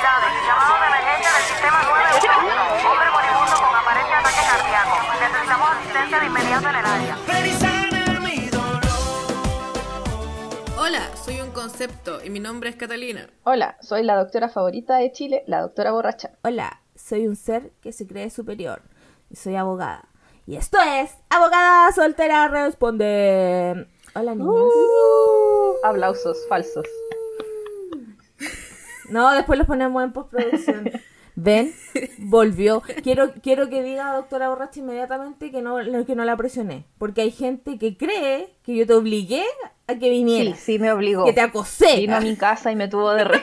Autoridades, llamado de emergencia del sistema 911. Hombre moribundo con aparente ataque cardíaco. Necesitamos asistencia de inmediato en el área. Hola, soy un concepto y mi nombre es Catalina. Hola, soy la doctora favorita de Chile, la doctora borracha. Hola, soy un ser que se cree superior y soy abogada. Y esto es Abogada Soltera Responde. Hola, niños. Uh, aplausos falsos. No, después los ponemos en postproducción. Ven, volvió. Quiero, quiero que diga doctora borracha inmediatamente que no, que no la presioné. Porque hay gente que cree que yo te obligué a que Sí, vinieras. sí me obligó. Que te acosé. Vino a mi casa y me tuvo de re.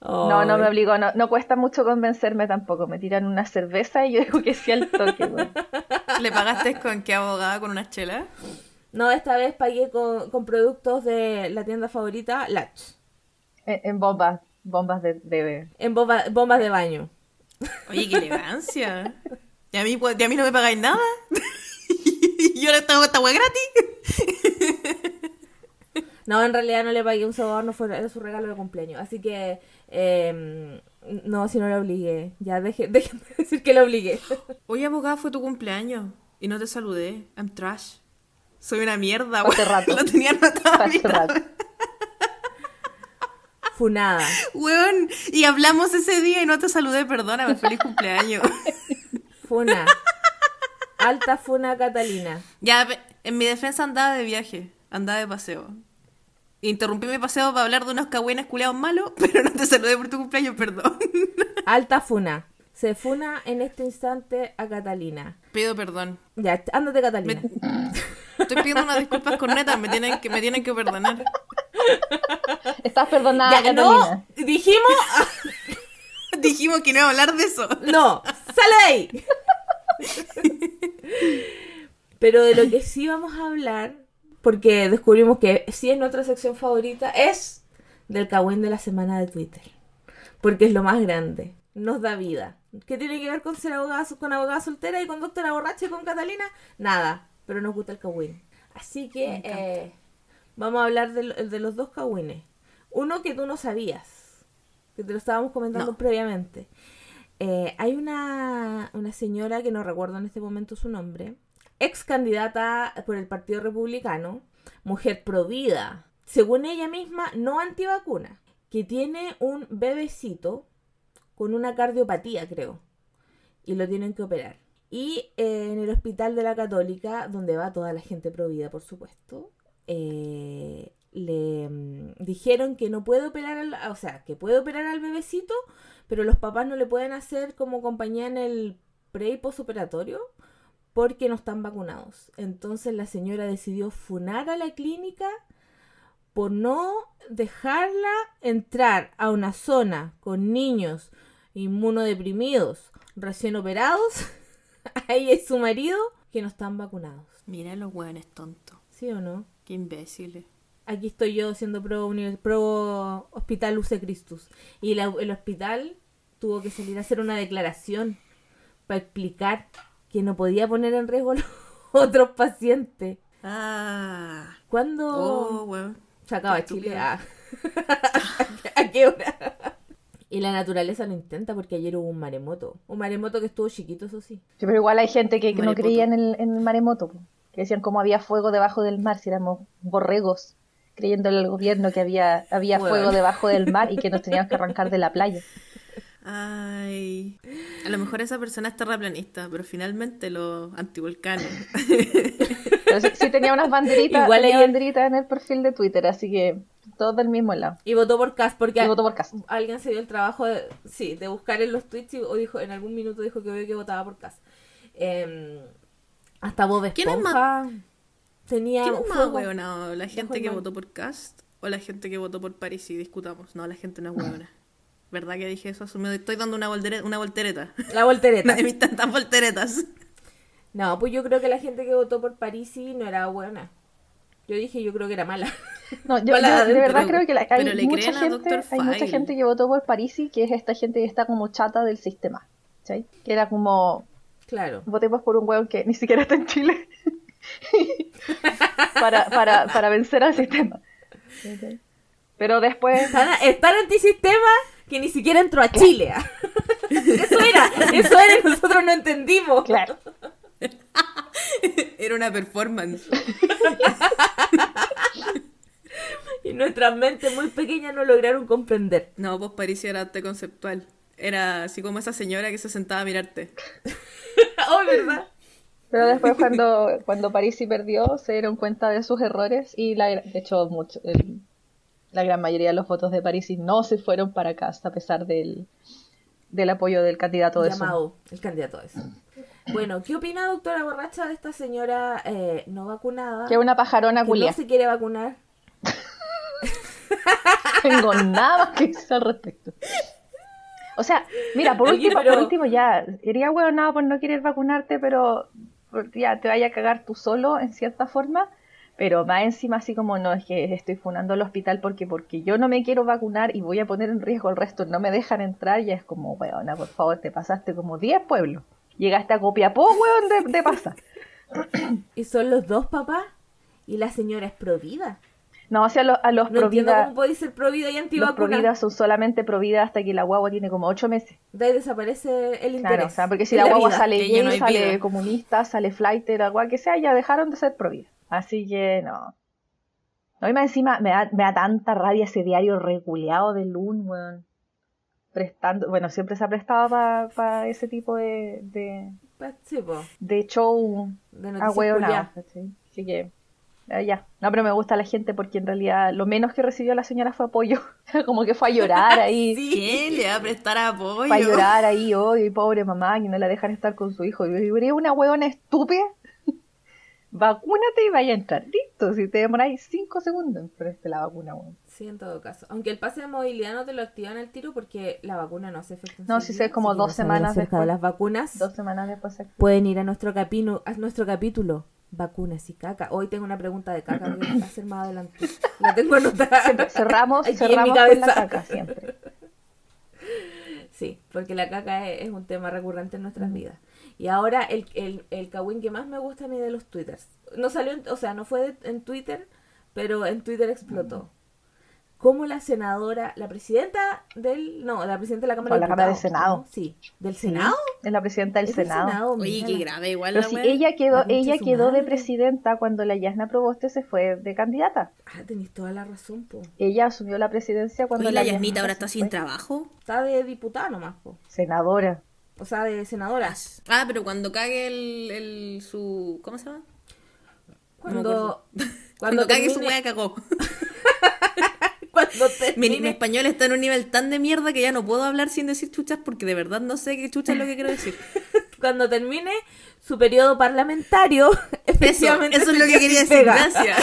No, no me obligó, no, no cuesta mucho convencerme tampoco. Me tiran una cerveza y yo digo que sí al toque. weón. ¿Le pagaste con qué abogada? ¿Con una chela? No, esta vez pagué con, con productos de la tienda favorita, Latch. En, en bombas, bombas de, de- En bomba- bombas de baño. Oye, qué elegancia. ¿Y a mí, pues, y a mí no me pagáis nada? ¿Y yo le tengo esta wea gratis? No, en realidad no le pagué un soborno, fue era su regalo de cumpleaños. Así que, eh, no, si no le obligué. Ya, deje, déjenme decir que le obligué. Oye, abogada, fue tu cumpleaños y no te saludé. I'm trash. Soy una mierda, weón. rato. Lo tenía anotado. hace rato. Funada. Weón, y hablamos ese día y no te saludé, perdóname, feliz cumpleaños. Funa. Alta funa Catalina. ya, en mi defensa andaba de viaje, andaba de paseo. Interrumpí mi paseo para hablar de unos cagüenes culeados malos, pero no te saludé por tu cumpleaños, perdón. Alta funa. Se funa en este instante a Catalina. Pido perdón. Ya, ándate Catalina. Estoy pidiendo unas disculpas cornetas, me tienen que, me tienen que perdonar. Estás perdonada, Ya, no, Catalina. dijimos... Dijimos que no iba a hablar de eso. No, sale de ahí. Pero de lo que sí vamos a hablar, porque descubrimos que sí es nuestra sección favorita, es del cagüín de la semana de Twitter. Porque es lo más grande. Nos da vida. ¿Qué tiene que ver con ser abogada, con abogada soltera y con doctora borracha y con Catalina? Nada. Pero nos gusta el cagüín. Así que eh, vamos a hablar de, de los dos cagüines. Uno que tú no sabías. Que te lo estábamos comentando No. previamente. Eh, hay una, una señora que no recuerdo en este momento su nombre, ex candidata por el Partido Republicano, mujer provida, según ella misma, no antivacuna, que tiene un bebecito con una cardiopatía, creo, y lo tienen que operar. Y eh, en el hospital de la Católica, donde va toda la gente provida, por supuesto, eh, le mm, dijeron que no puede operar, al, o sea, que puede operar al bebecito, pero los papás no le pueden hacer como compañía en el pre y postoperatorio porque no están vacunados. Entonces la señora decidió funar a la clínica por no dejarla entrar a una zona con niños inmunodeprimidos recién operados, a ella y su marido, que no están vacunados. Mira los hueones tontos. ¿Sí o no? Qué imbéciles. Aquí estoy yo siendo pro, pro Hospital Luce Christus. Y la- el hospital tuvo que salir a hacer una declaración para explicar que no podía poner en riesgo a los otros pacientes. Ah. ¿Cuándo Oh, weón. se acaba Chile? Ah. ¿A qué hora? Y la naturaleza lo intenta porque ayer hubo un maremoto. Un maremoto que estuvo chiquito, eso sí. Sí, pero igual hay gente que, que no creía en el, en el maremoto, que decían cómo había fuego debajo del mar, si éramos borregos, creyendo en el gobierno que había, había Bueno. fuego debajo del mar y que nos teníamos que arrancar de la playa. Ay. A lo mejor esa persona es terraplanista, pero finalmente los antivolcanes. Pero sí, sí tenía unas banderitas, Igual tenía banderitas en el perfil de Twitter, así que todos del mismo lado. Y votó por Cas porque Y votó por Cas. alguien se dio el trabajo de, sí, de buscar en los tweets y, o dijo, en algún minuto dijo que, que votaba por Cas. Eh, hasta Bob ¿Quién es Esponja tenía ¿Quién es más? ¿La gente que mal. votó por Cast o la gente que votó por París y discutamos? No, la gente no es hueona. ¿Verdad que dije eso? Me estoy dando una, voltere- una voltereta. La voltereta. Nadie me tantas volteretas. No, pues yo creo que la gente que votó por Parisi no era buena. Yo dije, yo creo que era mala. No, yo, de pero- verdad creo que la- hay, mucha gente, hay mucha gente que votó por Parisi, que es esta gente que está como chata del sistema. ¿sí? Que era como, Claro. votemos por un hueón que ni siquiera está en Chile. para, para, para vencer al sistema. Pero después, Tan, es tan antisistema que ni siquiera entró a Chile. Eso era, eso era y nosotros no entendimos. claro, Era una performance. Y nuestras mentes muy pequeñas no lograron comprender. No, pues París era arte conceptual. Era así como esa señora que se sentaba a mirarte. oh, ¿verdad? pero después cuando, cuando Parisi perdió, se dieron cuenta de sus errores y la, de hecho mucho, el- la gran mayoría de los votos de Parisi no se fueron para casa a pesar del, del apoyo del candidato de Zoom. Llamado el candidato ese. Bueno, ¿qué opina doctora borracha de esta señora eh, no vacunada? Que es una pajarona culia. no se quiere vacunar. tengo nada más que decir al respecto. O sea, mira, por último, pero- por último ya, sería bueno nada por no querer vacunarte, pero ya te vaya a cagar tú solo en cierta forma, pero más encima así como no es que estoy funando el hospital porque porque yo no me quiero vacunar y voy a poner en riesgo al resto, no me dejan entrar, ya es como, weona, por favor, te pasaste como 10 pueblos. Llegaste a Copiapó, weón, de, de pasa. Y son los dos papás. Y la señora es provida. No, o sea, lo- a los No provida, cómo podéis ser provida y los antivacuna. provida son solamente provida hasta que la guagua tiene como 8 meses. De ahí desaparece el interés. Claro, o sea, porque si en la guagua vida. sale gay, no sale vida. comunista, sale flighter, agua que sea, ya dejaron de ser provida. Así que no. No, y más encima me da, me da tanta rabia ese diario reculeado de Loon, weón. Prestando, bueno, siempre se ha prestado para ese tipo de, de, Pues, sí, de show De a culiadas. Así que, eh, ya. No, pero me gusta la gente porque en realidad lo menos que recibió la señora fue apoyo. Como que fue a llorar ahí. ¿Quién le va a prestar apoyo? para llorar ahí hoy, pobre mamá, que no la dejan estar con su hijo. Y yo una huevona estúpida. Vacúnate y vaya a entrar. Listo, si te demoráis 5 segundos, pero es la vacuna, weón. Sí, en todo caso. Aunque el pase de movilidad no te lo activan al tiro porque la vacuna no hace efecto. No, sé, es como dos semanas después. de las vacunas. Dos semanas después se. Pueden ir a nuestro, capítulo, a nuestro capítulo. Vacunas y caca. Hoy tengo una pregunta de caca que voy a hacer más adelante. La tengo anotada. Cerramos, Aquí en mi cerramos con la caca siempre. Sí, porque la caca es, es un tema recurrente en nuestras vidas. Y ahora el, el, el kawin que más me gusta a mí de los twitters. No salió, en- o sea, no fue de- en Twitter, pero en Twitter explotó. Como la senadora, la presidenta del, no, la presidenta de la Cámara O la de Cámara de Diputados, Senado. ¿no? Sí, del Senado. Es la presidenta del ¿Es del Senado. Oye, qué la- grave igual Pero la si wea. ella quedó, La ella de quedó de presidenta cuando la Yasna Proboste se fue de candidata. Ah, tenéis toda la razón, po. Ella asumió la presidencia cuando Oye, la Yasna Yasnita ahora está sin trabajo. Está de diputada nomás, po. Senadora. O sea, de senadora. Ah, pero cuando cague el, el su... ¿Cómo se llama? Cuando, Cuando, cuando, cague su wea cagó. Mi, mi español está en un nivel tan de mierda que ya no puedo hablar sin decir chuchas porque de verdad no sé qué chucha es lo que quiero decir. cuando termine su periodo parlamentario, Eso, efectivamente eso es se lo que quería decir, gracias.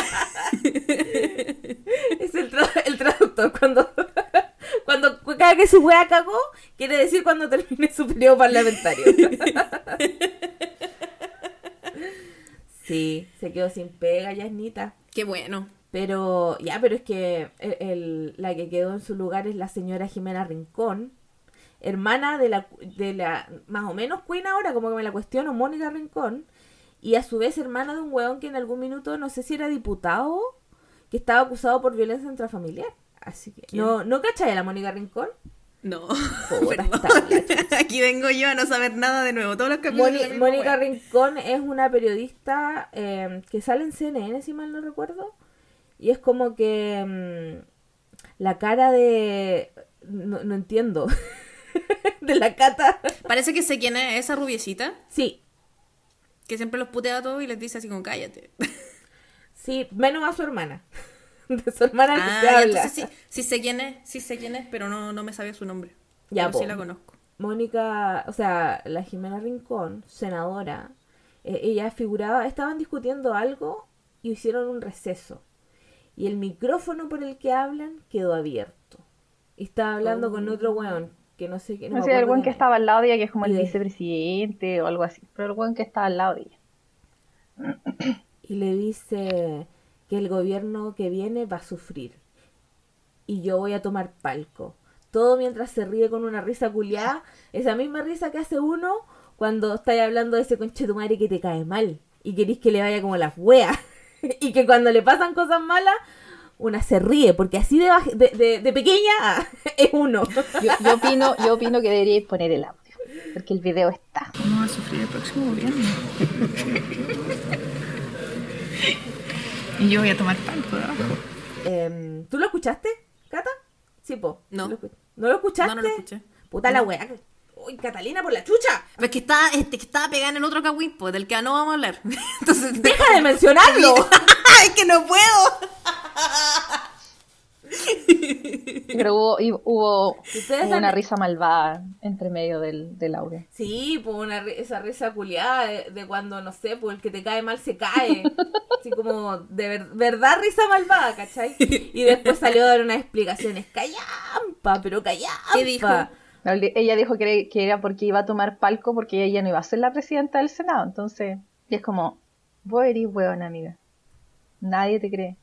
Es el, tra- el traductor. Cuando, cuando cada que su wea cagó, quiere decir cuando termine su periodo parlamentario. Sí, se quedó sin pega, Yasnita. Qué bueno. Pero, ya, pero es que el, el- la que quedó en su lugar es la señora Jimena Rincón, hermana de la, de la, más o menos queen ahora, como que me la cuestiono, Mónica Rincón, y a su vez hermana de un weón que en algún minuto, no sé si era diputado, que estaba acusado por violencia intrafamiliar. Así que, ¿no, ¿no cachai a la Mónica Rincón? No. Aquí vengo yo a no saber nada de nuevo. Todos los capítulos. Mónica. Rincón es una periodista eh, que sale en CNN, si mal no recuerdo. Y es como que mm, la cara de... No, no entiendo. de la cata. Parece que sé quién es esa rubiecita Sí, que siempre los putea a todos y les dice así como cállate. sí, menos a su hermana. De su hermana Ah, se habla. sí, sí sé quién es, sí sé quién es, pero no, no me sabía su nombre. Ya, pero sí la conozco. Mónica, o sea, la Jimena Rincón, senadora, eh, ella figuraba, estaban discutiendo algo y hicieron un receso. Y el micrófono por el que hablan quedó abierto. Y estaba hablando con otro weón, que no sé qué. No me sé, el quién que es. estaba al lado de ella, que es como Y el de- vicepresidente o algo así. Pero el buen que estaba al lado de ella. Y le dice que el gobierno que viene va a sufrir. Y yo voy a tomar palco. Todo mientras se ríe con una risa culiada. Esa misma risa que hace uno cuando estáis hablando de ese conchetumare que te cae mal. Y queréis que le vaya como las weas. y que cuando le pasan cosas malas, una se ríe, porque así de, de, de- de pequeña es uno. Yo, yo opino, yo opino que deberíais poner el audio, porque el video está. No va a sufrir el próximo gobierno. y yo voy a tomar palco de abajo. Em, ¿Tú lo escuchaste, Cata? Sí, po. No. ¿Lo ¿No lo escuchaste? No, no lo escuché. Puta la wea. Uy, Catalina, por la chucha. Es que está, este, que estaba pegada en el otro cagüín, pues, del que no vamos a hablar. Entonces, ¡Deja de mencionarlo! es que no puedo. Pero hubo, hubo, una risa malvada entre medio del, del audio. Sí, pues una, esa risa culiada de, de cuando, no sé, pues el que te cae mal se cae. Así como, de ver- verdad risa malvada, ¿cachai? Y después salió a dar unas explicaciones. ¡Callampa! Pero callampa. ¿Qué dijo? Ella dijo que era, que era porque iba a tomar palco porque ella no iba a ser la presidenta del Senado. Entonces, y es como, vos eres hueona, amiga. Nadie te cree.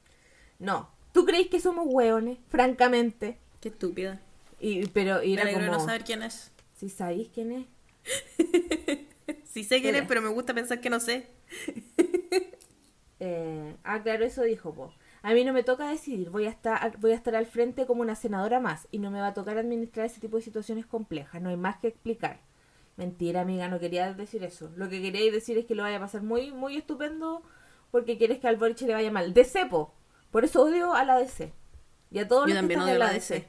No. ¿Tú crees que somos hueones? Francamente. Qué estúpida. Y, pero y Me era alegro de como... no saber quién es. Si sabéis quién es. Sí sé quién es, pero me gusta pensar que no sé. Eh, ah, claro, eso dijo, po. A mí no me toca decidir, voy a, estar, voy a estar al frente como una senadora más y no me va a tocar administrar ese tipo de situaciones complejas, no hay más que explicar. Mentira, amiga, no quería decir eso. Lo que quería decir es que lo vaya a pasar muy, muy estupendo porque quieres que al Boric le vaya mal. De cepo. Por eso odio a la DC. Y a todos Yo los que también están odio la DC. DC.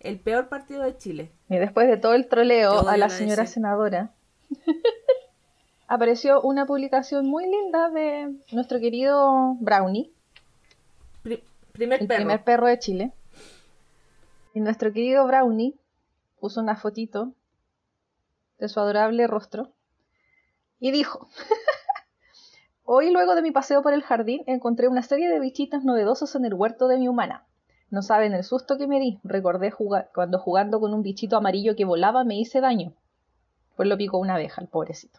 El peor partido de Chile. Y después de todo el troleo a la la señora DC. senadora, apareció una publicación muy linda de nuestro querido Brownie, Pri- primer el perro. primer perro de Chile. Y nuestro querido Brownie puso una fotito de su adorable rostro y dijo, hoy luego de mi paseo por el jardín encontré una serie de bichitos novedosos en el huerto de mi humana. No saben el susto que me di. Recordé jugar, cuando jugando con un bichito amarillo que volaba me hice daño. Pues lo picó una abeja, el pobrecito.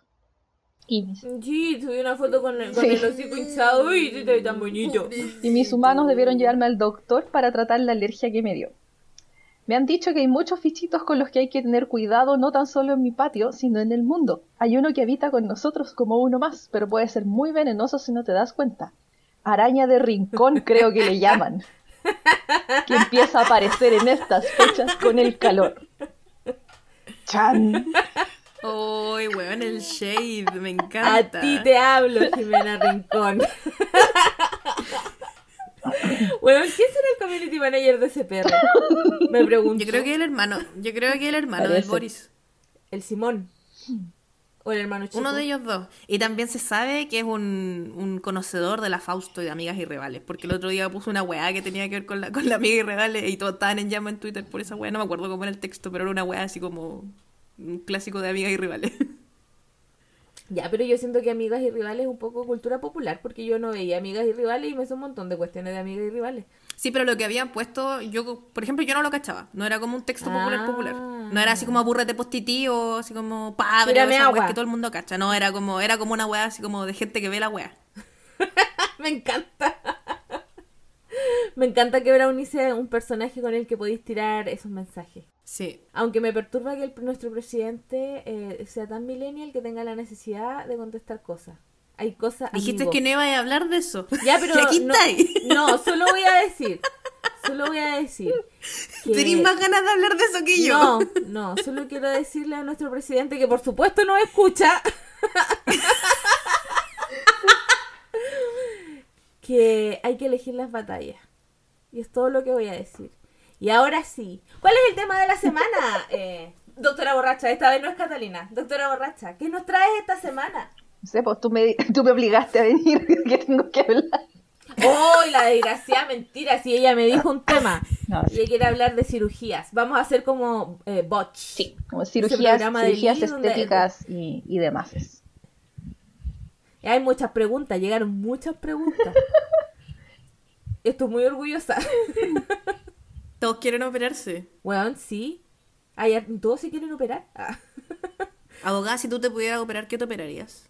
Y Sí, subí una foto con el, con Sí. el hocico hinchado. Ve tan bonito. y mis humanos debieron llevarme al doctor para tratar la alergia que me dio. Me han dicho que hay muchos bichitos con los que hay que tener cuidado no tan solo en mi patio, sino en el mundo. Hay uno que habita con nosotros como uno más, pero puede ser muy venenoso si no te das cuenta. Araña de rincón creo que le llaman. Que empieza a aparecer en estas fechas con el calor. Chan. Uy, weón, el shade, me A encanta. ti te hablo, Jimena Rincón. bueno, ¿quién será el community manager de ese perro? Me pregunto. Yo creo que el hermano, yo creo que el hermano Parece. del Boris. El Simón. O el hermano chico. Uno de ellos dos. Y también se sabe que es un, un conocedor de la Fausto y de amigas y rivales. Porque el otro día puso una weá que tenía que ver con la, con la amiga y rivales y todos estaban en llama en Twitter por esa weá. No me acuerdo cómo era el texto, pero era una weá así como un clásico de amigas y rivales. Ya, pero yo siento que Amigas y Rivales es un poco cultura popular porque yo no veía Amigas y Rivales y me hizo un montón de cuestiones de Amigas y Rivales. Sí, pero lo que habían puesto, yo, por ejemplo, yo no lo cachaba. No era como un texto popular Ah. popular. No era así como aburrete postitivo, así como padre, weas agua. que todo el mundo cacha. No, era como, era como una weá así como de gente que ve la weá. me encanta. me encanta que Brownie sea un personaje con el que podéis tirar esos mensajes. Sí. Aunque me perturba que el- nuestro presidente eh, sea tan millennial que tenga la necesidad de contestar cosas. Hay cosas. Dijiste amigo. que no iba a hablar de eso. Ya, pero. aquí no, no, solo voy a decir. Solo voy a decir. Que... Más ganas de hablar de eso que yo. No, no, solo quiero decirle a nuestro presidente que por supuesto no escucha. que hay que elegir las batallas. Y es todo lo que voy a decir. Y ahora sí. ¿Cuál es el tema de la semana? Eh, doctora Borracha, esta vez no es Catalina. Doctora Borracha, ¿qué nos traes esta semana? No sé, pues tú me, tú me obligaste a venir, que tengo que hablar. ¡Oh, la desgracia! Mentira, si ella me dijo un tema. No, Y ella quiere hablar de cirugías. Vamos a hacer como eh, botch. Sí, como cirugías, cirugías donde- estéticas y, y demás. Hay muchas preguntas, llegaron muchas preguntas. Estoy muy orgullosa. Todos quieren operarse. Weón, sí. ¿Todos se quieren operar? Ah. Abogada, si tú te pudieras operar, ¿qué te operarías?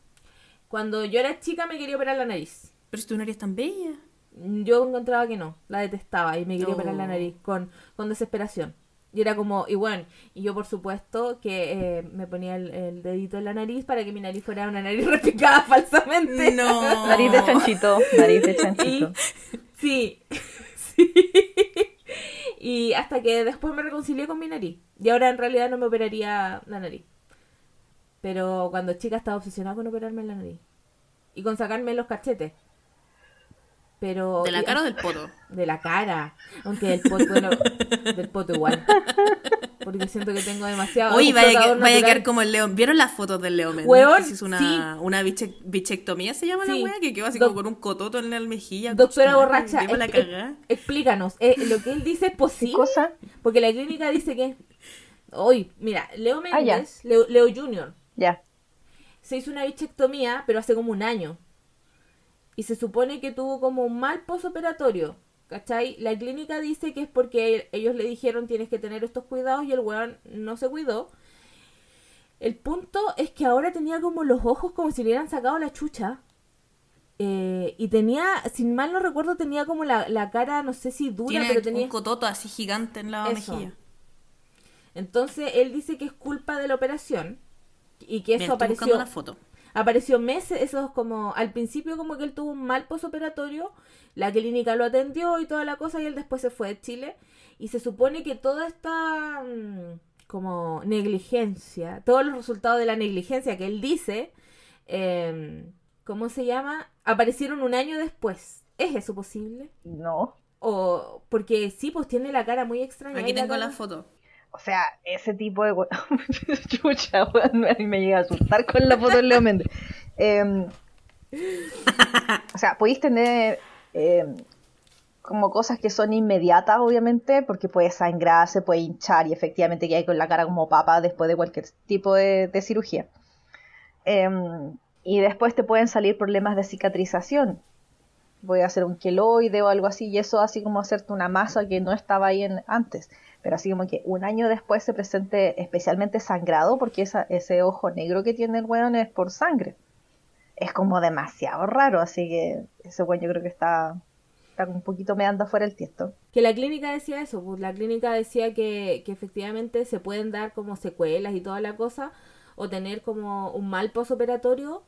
Cuando yo era chica me quería operar la nariz. Pero si tu nariz es tan bella. Yo encontraba que no, la detestaba y me quería operar la nariz con, con desesperación. Y era como, y bueno, y yo por supuesto que eh, me ponía el, el dedito en la nariz para que mi nariz fuera una nariz repicada falsamente. No. Nariz de chanchito, nariz de Y, chanchito. sí, sí. Y hasta que después me reconcilié con mi nariz. Y ahora en realidad no me operaría la nariz. Pero cuando chica estaba obsesionada con operarme la nariz. Y con sacarme los cachetes. Pero... ¿De la y- cara o del poto? De la cara. Aunque del poto, bueno, del poto igual. Porque siento que tengo demasiado... Oye, vaya, que, vaya a quedar como el Leo. ¿Vieron las fotos del Leo Méndez? Weón, que se hizo una, sí. una biche- bichectomía, se llama Sí. la wea, que quedó así como con un cototo en la mejilla. Doctora borracha, la ex- explícanos. eh, ¿Lo que él dice es ¿Qué posible? cosa? Porque la clínica dice que... Hoy, mira, Leo Ah. Méndez, Leo, Leo Junior, Ya. se hizo una bichectomía, pero hace como un año. Y se supone que tuvo como un mal posoperatorio. ¿Cachai? La clínica dice que es porque ellos le dijeron tienes que tener estos cuidados y el weón no se cuidó. El punto es que ahora tenía como los ojos como si le hubieran sacado la chucha. Eh, y tenía, sin mal no recuerdo, tenía como la, la cara, no sé si dura, Tiene pero tenía... un cototo así gigante en la Eso. mejilla. Entonces él dice que es culpa de la operación y que Mira, eso buscando apareció una foto. Apareció meses, eso es como al principio como que él tuvo un mal posoperatorio, la clínica lo atendió y toda la cosa y él después se fue de Chile y se supone que toda esta mm, como negligencia, todos los resultados de la negligencia que él dice, em, ¿cómo se llama? Aparecieron un año después. ¿Es eso posible? No. O porque sí, pues tiene la cara muy extraña. Aquí la tengo la foto. O sea, ese tipo de... Chucha, weón, a mí me llega a asustar con la foto de Leo Méndez. Em, o sea, podéis tener em, como cosas que son inmediatas, obviamente, porque puede sangrar, se puede hinchar y efectivamente que hay con la cara como papa después de cualquier tipo de, de cirugía. Em, y después te pueden salir problemas de cicatrización. Voy a hacer un queloide o algo así, y eso así como hacerte una masa que no estaba ahí en, antes. Pero así como que un año después se presente especialmente sangrado, porque esa, ese ojo negro que tiene el weón es por sangre. Es como demasiado raro, así que ese weón yo creo que está, está un poquito meando afuera el tiesto. Que la clínica decía eso, pues la clínica decía que, que efectivamente se pueden dar como secuelas y toda la cosa, o tener como un mal posoperatorio,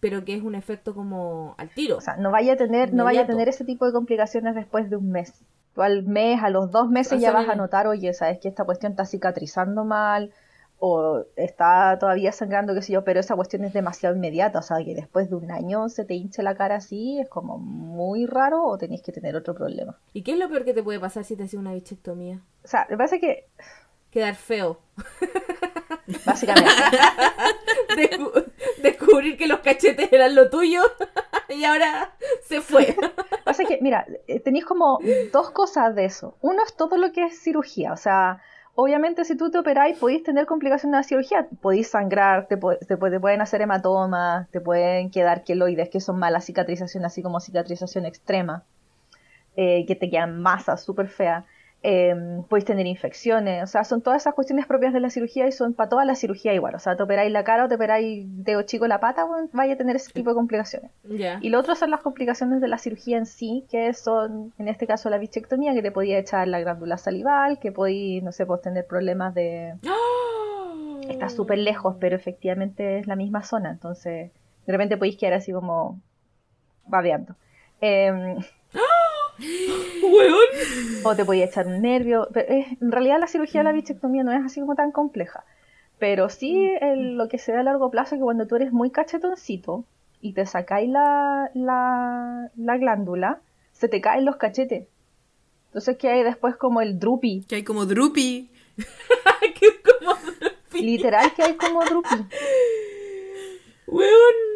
pero que es un efecto como al tiro. O sea, no vaya a tener, no vaya a tener ese tipo de complicaciones después de un mes. Al mes, a los dos meses ya vas a notar, oye, sabes que esta cuestión está cicatrizando mal, o está todavía sangrando, qué sé yo, pero esa cuestión es demasiado inmediata, o sea, que después de un año se te hinche la cara así, es como muy raro, o tenéis que tener otro problema. ¿Y qué es lo peor que te puede pasar si te haces una bichectomía? O sea, me parece que, Quedar feo. básicamente, Descu- descubrir que los cachetes eran lo tuyo y ahora se fue. pasa que, mira, eh, tenéis como dos cosas de eso. Uno es todo lo que es cirugía, o sea, obviamente si tú te operáis podéis tener complicaciones de la cirugía, podéis sangrar, te, te pueden hacer hematomas, te pueden quedar queloides, que son malas cicatrización, así como cicatrización extrema, eh, que te quedan masas súper feas. Eh, podéis tener infecciones, o sea, son todas esas cuestiones propias de la cirugía y son para toda la cirugía igual. O sea, te operáis la cara o te operáis dedo chico la pata, bueno, vaya a tener ese tipo de complicaciones. Ya. Y lo otro son las complicaciones de la cirugía en sí, que son, en este caso, la bichectomía, que te podía echar la glándula salival, que podía, no sé, pues tener problemas de... Está súper lejos, pero efectivamente es la misma zona, entonces de repente podéis quedar así como babeando. Em, Weón. o te podía echar un nervio. pero es- en realidad la cirugía de la bichectomía no es así como tan compleja. Pero sí el- lo que se ve a largo plazo es que cuando tú eres muy cachetoncito y te sacáis la, la, la glándula, se te caen los cachetes. Entonces que hay después como el droopy. Que hay como droopy. Qué como... Literal que hay como droopy. Weón.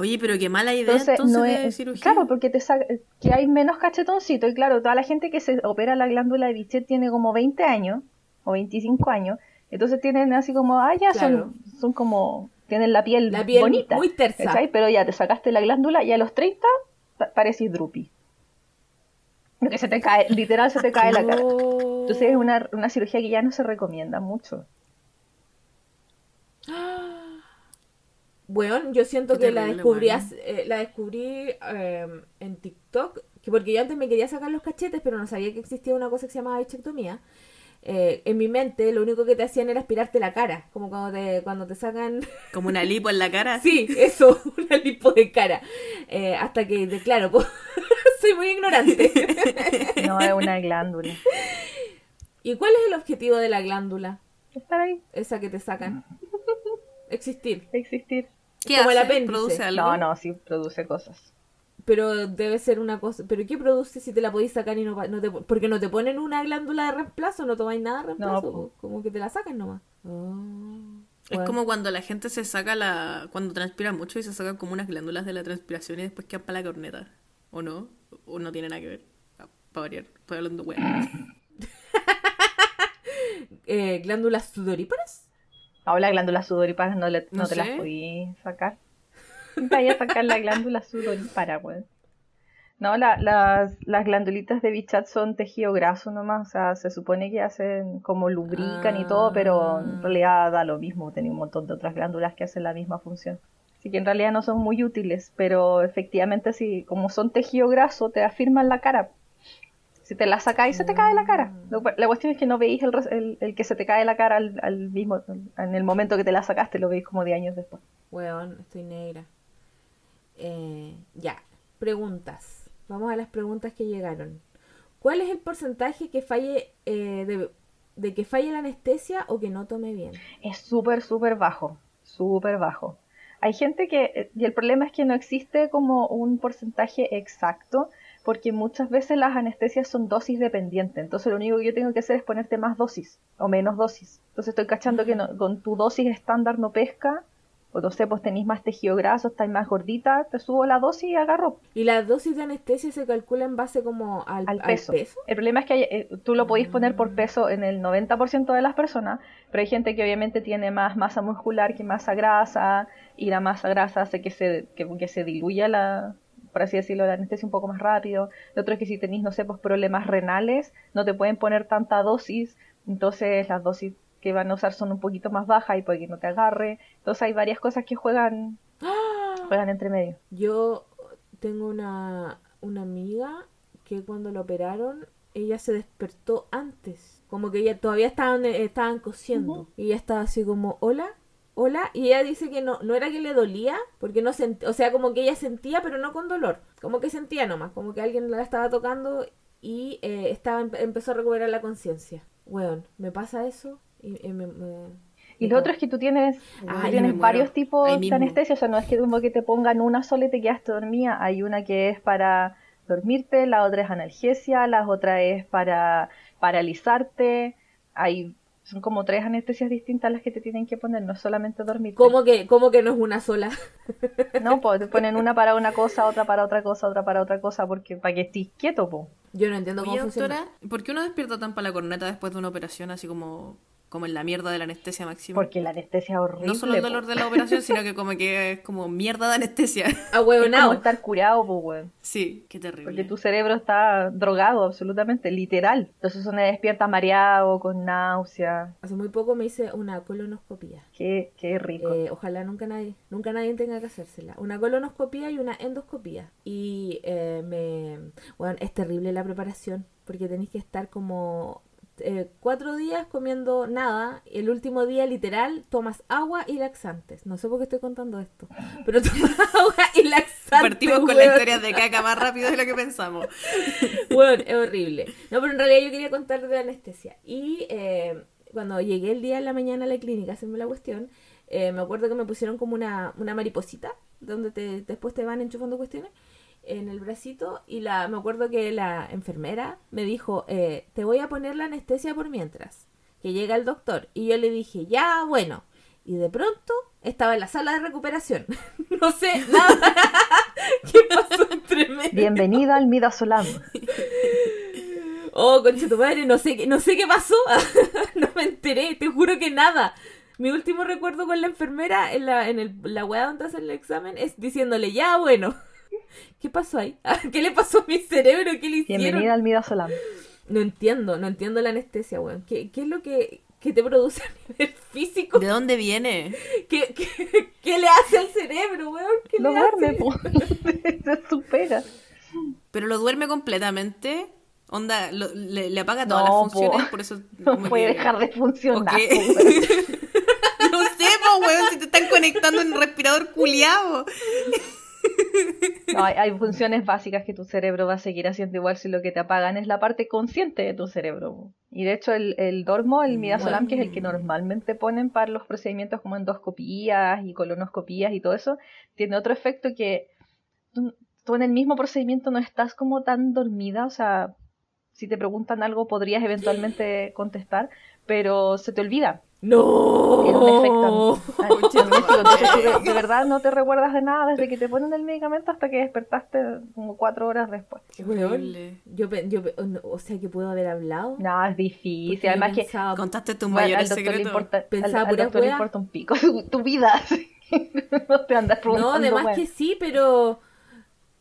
Oye, pero qué mala idea Entonces, entonces, no de es... cirugía. Claro, porque te saca- que hay menos cachetoncito. Y claro, toda la gente que se opera la glándula de Bichet tiene como 20 años o 25 años. Entonces tienen así como, ah, ya Claro. son, son como, tienen la piel, La piel bonita. muy tersa. ¿cachai? Pero ya te sacaste la glándula y a los 30 pa- parecís droopy. Lo que se te cae, literal se te cae la cara. Oh. Entonces es una, una cirugía que ya no se recomienda mucho. Weón, yo siento que la descubrí, eh, la descubrí eh, en TikTok, que porque yo antes me quería sacar los cachetes, pero no sabía que existía una cosa que se llamaba bichectomía. eh, en mi mente lo único que te hacían era aspirarte la cara, como cuando te, cuando te sacan... Como una lipo en la cara. Sí, eso, una lipo de cara. Eh, hasta que, de, claro, pues, soy muy ignorante. No es una glándula. ¿Y cuál es el objetivo de la glándula? Estar ahí, Esa que te sacan. Existir. existir. ¿Qué Como el hace? apéndice. ¿Produce algo? No, no, sí produce cosas. Pero debe ser una cosa. ¿Pero qué produce si te la podéis sacar y no, no te. Porque no te ponen una glándula de reemplazo, no tomáis nada de reemplazo. po. Como que te la sacan nomás. Oh, Es bueno. como cuando la gente se saca la. Cuando transpira mucho y se sacan como unas glándulas de la transpiración y después quedan para la corneta. ¿O no? ¿O no tiene nada que ver? Ah, Para variar. Estoy hablando weón. Eh, glándulas sudoríparas. Ahora las glándulas sudoríparas no, le- no, No te las sé. podí sacar. Vaya a sacar la glándula sudorípara, weón. No, la- las, las glandulitas de bichat son tejido graso nomás, o sea, se supone que hacen como lubrican y todo, pero Ah. en realidad da lo mismo, tenía un montón de otras glándulas que hacen la misma función. Así que en realidad no son muy útiles, pero efectivamente sí, como son tejido graso, te afirman la cara. Si te la sacáis, se te cae la cara. Lo- La cuestión es que no veis el, el, el que se te cae la cara al, al mismo, en el momento que te la sacaste, lo veis como 10 años después. Weón, estoy negra. Eh, ya, preguntas. Vamos a las preguntas que llegaron. ¿Cuál es el porcentaje que falle eh, de, de que falle la anestesia o que no tome bien? es súper, súper bajo, súper bajo. Hay gente que, eh, y el problema es que no existe como un porcentaje exacto, porque muchas veces las anestesias son dosis dependientes. Entonces lo único que yo tengo que hacer es ponerte más dosis o menos dosis. Entonces estoy cachando que no- con tu dosis estándar no pesca, o no sé, pues tenéis más tejido graso, estáis más gordita, te subo la dosis y agarro ¿Y la dosis de anestesia se calcula en base como al, al al peso. El problema es que hay- eh, tú lo podéis poner por peso en el 90% de las personas, pero hay gente que obviamente tiene más masa muscular que masa grasa, y la masa grasa hace que se, que, que se diluya la, por así decirlo, la anestesia un poco más rápido. Lo otro es que si tenéis, no sé, pues problemas renales, no te pueden poner tanta dosis, entonces las dosis que van a usar son un poquito más bajas y puede que no te agarre. Entonces hay varias cosas que juegan, juegan entre medio. Yo tengo una, una amiga que cuando la operaron, ella se despertó antes. Como que ella todavía estaban, estaban cosiendo. Y ella estaba así como, hola, hola. Y ella dice que no, no era que le dolía, porque no sentía, o sea, como que ella sentía, pero no con dolor. Como que sentía nomás, como que alguien la estaba tocando y eh, estaba, empezó a recuperar la conciencia. Weón, me pasa eso y, y me, me- Y me lo otro es que tú tienes, tú tienes varios tipos Ahí de mismo. anestesia, o sea, no es que como que te pongan una sola y te quedaste dormida, hay una que es para dormirte, la otra es analgesia, la otra es para paralizarte, hay son como tres anestesias distintas las que te tienen que poner, no es solamente dormirte. ¿Cómo que, cómo que no es una sola? No, pues te ponen una para una cosa, otra para otra cosa, otra para otra cosa, porque para que estés quieto, po. Yo no entiendo cómo Oye, funciona. doctora, ¿por qué uno despierta tan para la corneta después de una operación así como, como en la mierda de la anestesia máxima? Porque la anestesia es horrible. no solo el po. dolor de la operación, sino que como que es como mierda de anestesia. Es Ahueonao. como estar curado, po, weón. Sí, qué terrible. Porque tu cerebro está drogado, absolutamente, literal. Entonces uno despierta mareado, con náusea. Hace muy poco me hice una colonoscopia. Qué, qué rico. Eh, ojalá nunca nadie, nunca nadie tenga que hacérsela. Una colonoscopia y una endoscopia. Y eh, me, bueno, es terrible la preparación porque tenéis que estar como eh, cuatro días comiendo nada. El último día literal tomas agua y laxantes. No sé por qué estoy contando esto, pero tomas agua y laxantes. Partimos con la historia de caca más rápido de lo que pensamos. Bueno, es horrible. No, pero en realidad yo quería contar de la anestesia. Y eh, cuando llegué el día en la mañana a la clínica a hacerme la cuestión, eh, me acuerdo que me pusieron como una, una mariposita, donde te, después te van enchufando cuestiones en el bracito. Y la, me acuerdo que la enfermera me dijo, eh, te voy a poner la anestesia por mientras, que llega el doctor. Y yo le dije, ya, bueno. Y de pronto estaba en la sala de recuperación. no sé nada. ¿Qué pasó entre medio? Bienvenida al Midazolam. Oh, concha tu madre, no sé, qué- no sé qué pasó. no me enteré, te juro que nada. Mi último recuerdo con la enfermera en la, en el, la weá donde hacen el examen es diciéndole, ya bueno. ¿Qué pasó ahí? ¿Qué le pasó a mi cerebro? ¿Qué le hicieron? Bienvenida al Midazolam. No entiendo, no entiendo la anestesia, weón. ¿Qué, qué es lo que, que te produce a nivel físico? ¿De dónde viene? ¿Qué, qué, qué le hace al cerebro, weón? ¿Qué No le duerme, hace? po. Se supera. ¿Pero lo duerme completamente? Onda, lo- le, le apaga No, todas las po. funciones, por eso... No puede que- dejar de funcionar. Po. No sé, po, weón, si te están conectando en un respirador culiado. No, hay, hay funciones básicas que tu cerebro va a seguir haciendo igual si lo que te apagan es la parte consciente de tu cerebro. Y de hecho el, el Dormo, el Midazolam, que es el que normalmente ponen para los procedimientos como endoscopías y colonoscopías y todo eso, tiene otro efecto que tú, tú en el mismo procedimiento no estás como tan dormida, o sea, si te preguntan algo podrías eventualmente contestar, pero se te olvida. ¡No! Es un efecto de, verdad no te recuerdas de nada desde que te ponen el medicamento hasta que despertaste como cuatro horas después. Weón, horrible. yo, pe- yo o sea que puedo haber hablado. No, es difícil. Además que Contaste bueno, le secretos. importa, al, Pensaba al doctor le importa un pico tu, tu vida. no te andas preguntando. No, además que sí, pero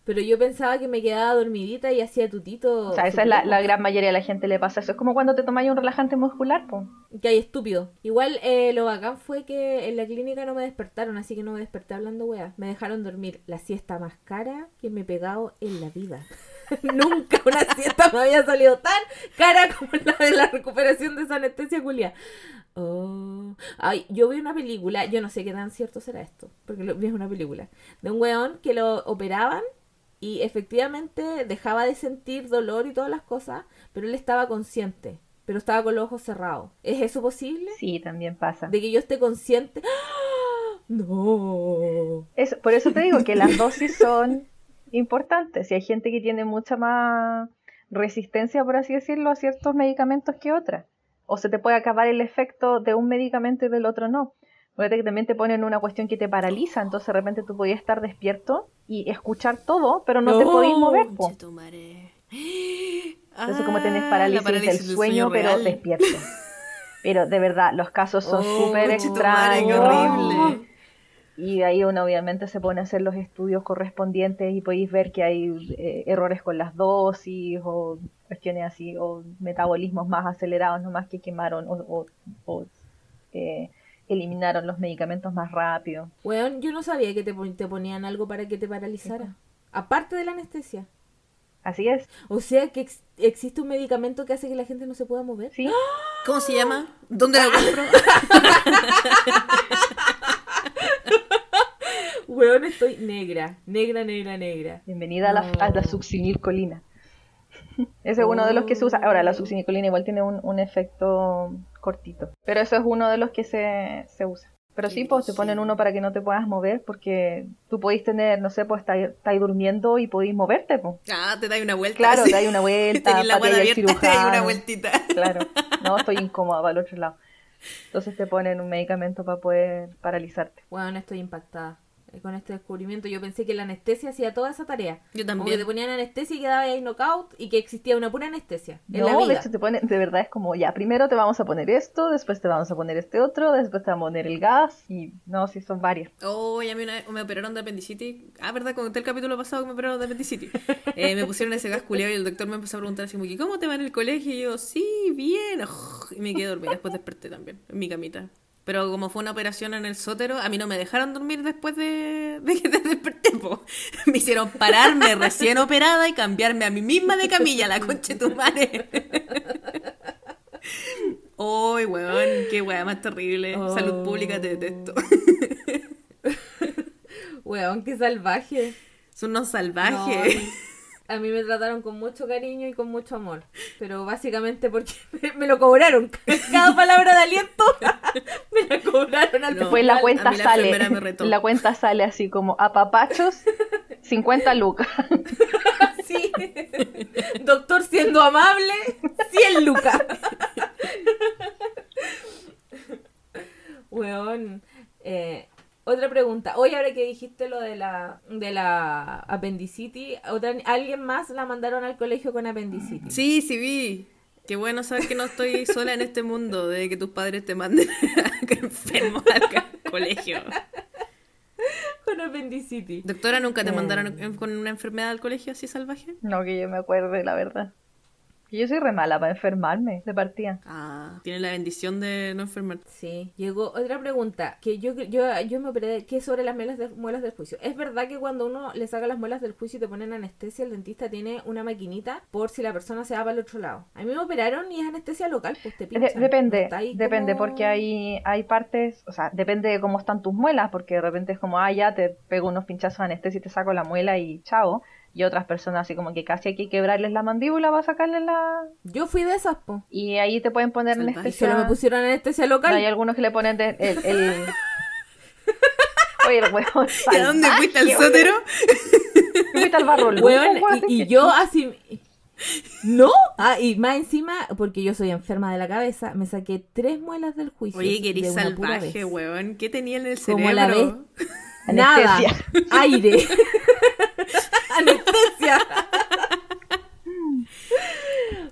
pero yo pensaba que me quedaba dormidita y hacía tutito. O sea, esa es la, la gran mayoría de la gente le pasa eso. Es como cuando te tomáis un relajante muscular, po. Que hay estúpido. Igual eh, lo bacán fue que en la clínica no me despertaron, así que no me desperté hablando weas. Me dejaron dormir la siesta más cara que me he pegado en la vida. Nunca una siesta me había salido tan cara como la de la recuperación de esa anestesia culia. Oh. Ay, yo vi una película, yo no sé qué tan cierto será esto, porque lo vi una película, de un weón que lo operaban y efectivamente dejaba de sentir dolor y todas las cosas, pero él estaba consciente, pero estaba con los ojos cerrados. ¿Es eso posible? Sí, también pasa. De que yo esté consciente. ¡Ah! No. Es- por eso te digo que las dosis son importantes. Y hay gente que tiene mucha más resistencia, por así decirlo, a ciertos medicamentos que otras. O se te puede acabar el efecto de un medicamento y del otro no. Fíjate que también te ponen una cuestión que te paraliza, entonces de repente tú podías estar despierto y escuchar todo, pero no, te podías mover. po. Entonces como Ah, tenés la parálisis, parálisis del sueño, pero despierto. Pero de verdad, los casos son Oh, súper extraños. horrible. Y ahí uno obviamente se pone a hacer los estudios correspondientes y podéis ver que hay eh, errores con las dosis o cuestiones así, o metabolismos más acelerados nomás que quemaron o, o- o, eh, eliminaron los medicamentos más rápido. Weón, yo no sabía que te, pon- te ponían algo para que te paralizara. Aparte de la anestesia. Así es, O sea que ex- existe un medicamento que hace que la gente no se pueda mover. sí. ¿Cómo se llama? ¿Dónde lo compro? Weón, estoy negra. Negra, negra, negra. Bienvenida a la, a la No. succinilcolina. Ese es uno de los que se usa. Ahora, la succinilcolina igual tiene un, un efecto cortito. Pero eso es uno de los que se, se usa. Pero sí, pues te ponen uno para que no te puedas mover porque tú podéis tener, no sé, pues estáis durmiendo y podéis moverte, pues. Ah, te da una vuelta. Claro, te da una vuelta, Tenés la abierta, te da una vueltita. Claro, no, estoy incómoda para el otro lado. Entonces te ponen un medicamento para poder paralizarte. Weón, estoy impactada con este descubrimiento. Yo pensé que la anestesia hacía toda esa tarea. Yo Como que también. te ponían anestesia y quedaba ahí knockout y que existía una pura anestesia en la No, de vida. hecho te ponen, de verdad es como, ya, primero te vamos a poner esto, después te vamos a poner este otro, después te vamos a poner el gas, y no, sí son varias. Oh, ya me, una vez me operaron de apendicitis. Ah, ¿verdad? Conté el capítulo pasado que me operaron de apendicitis. Eh, me pusieron ese gas culiado y el doctor me empezó a preguntar así como que, ¿cómo te va en el colegio? Y yo, sí, bien. Y me quedé dormida. Después desperté también, en mi camita. Pero como fue una operación en el sótero, a mí no me dejaron dormir después de, de que te desperté, po. Me hicieron pararme recién operada y cambiarme a mí misma de camilla, la concha de tu madre. ¡Ay, weón! ¡Qué weá más terrible! Oh. Salud pública te detesto. Weón, qué salvaje. Son unos No, salvajes. a mí me trataron con mucho cariño y con mucho amor. Pero básicamente porque me, me lo cobraron. Cada palabra de aliento al. Después la cuenta la sale, la cuenta sale así como a papachos, 50 lucas. Sí. Doctor siendo amable, 100 lucas. Weón. eh, otra pregunta. Hoy ahora que dijiste lo de la de la apendicitis, otra, alguien más la mandaron al colegio con apendicitis. Sí, sí vi. Qué bueno saber que no estoy sola en este mundo de que tus padres te manden enfermo al colegio. Con apendicitis. Doctora, ¿nunca te Eh. mandaron con una enfermedad al colegio así salvaje? No que yo me acuerde, la verdad. Yo soy re mala para enfermarme de partida. Ah, tiene la bendición de no enfermar. Sí. Llegó otra pregunta. Que yo, yo, yo me operé, de- que es sobre las muelas, de- muelas del juicio. ¿Es verdad que cuando uno le saca las muelas del juicio y te ponen anestesia, el dentista tiene una maquinita por si la persona se va para el otro lado? A mí me operaron y es anestesia local, pues te pinchan. Depende, depende, como- porque hay, hay partes, o sea, depende de cómo están tus muelas, porque de repente es como, ah, ya te pego unos pinchazos de anestesia y te saco la muela y chao. Y otras personas así como que casi hay que quebrarles la mandíbula para sacarles la... Yo fui de esas, po. Y ahí te pueden poner. Y anestesia. solo me pusieron anestesia local. Hay algunos que le ponen de- el... el... Oye, el huevón ¿Y a dónde fuiste al sótero? Fuiste al barro y, y yo así. ¿No? Ah, y más encima, porque yo soy enferma de la cabeza, me saqué tres muelas del juicio. Oye, que eres de una pura salvaje, vez. weón. ¿Qué tenía en el Como la cerebro? Nada. Aire. Anestesia.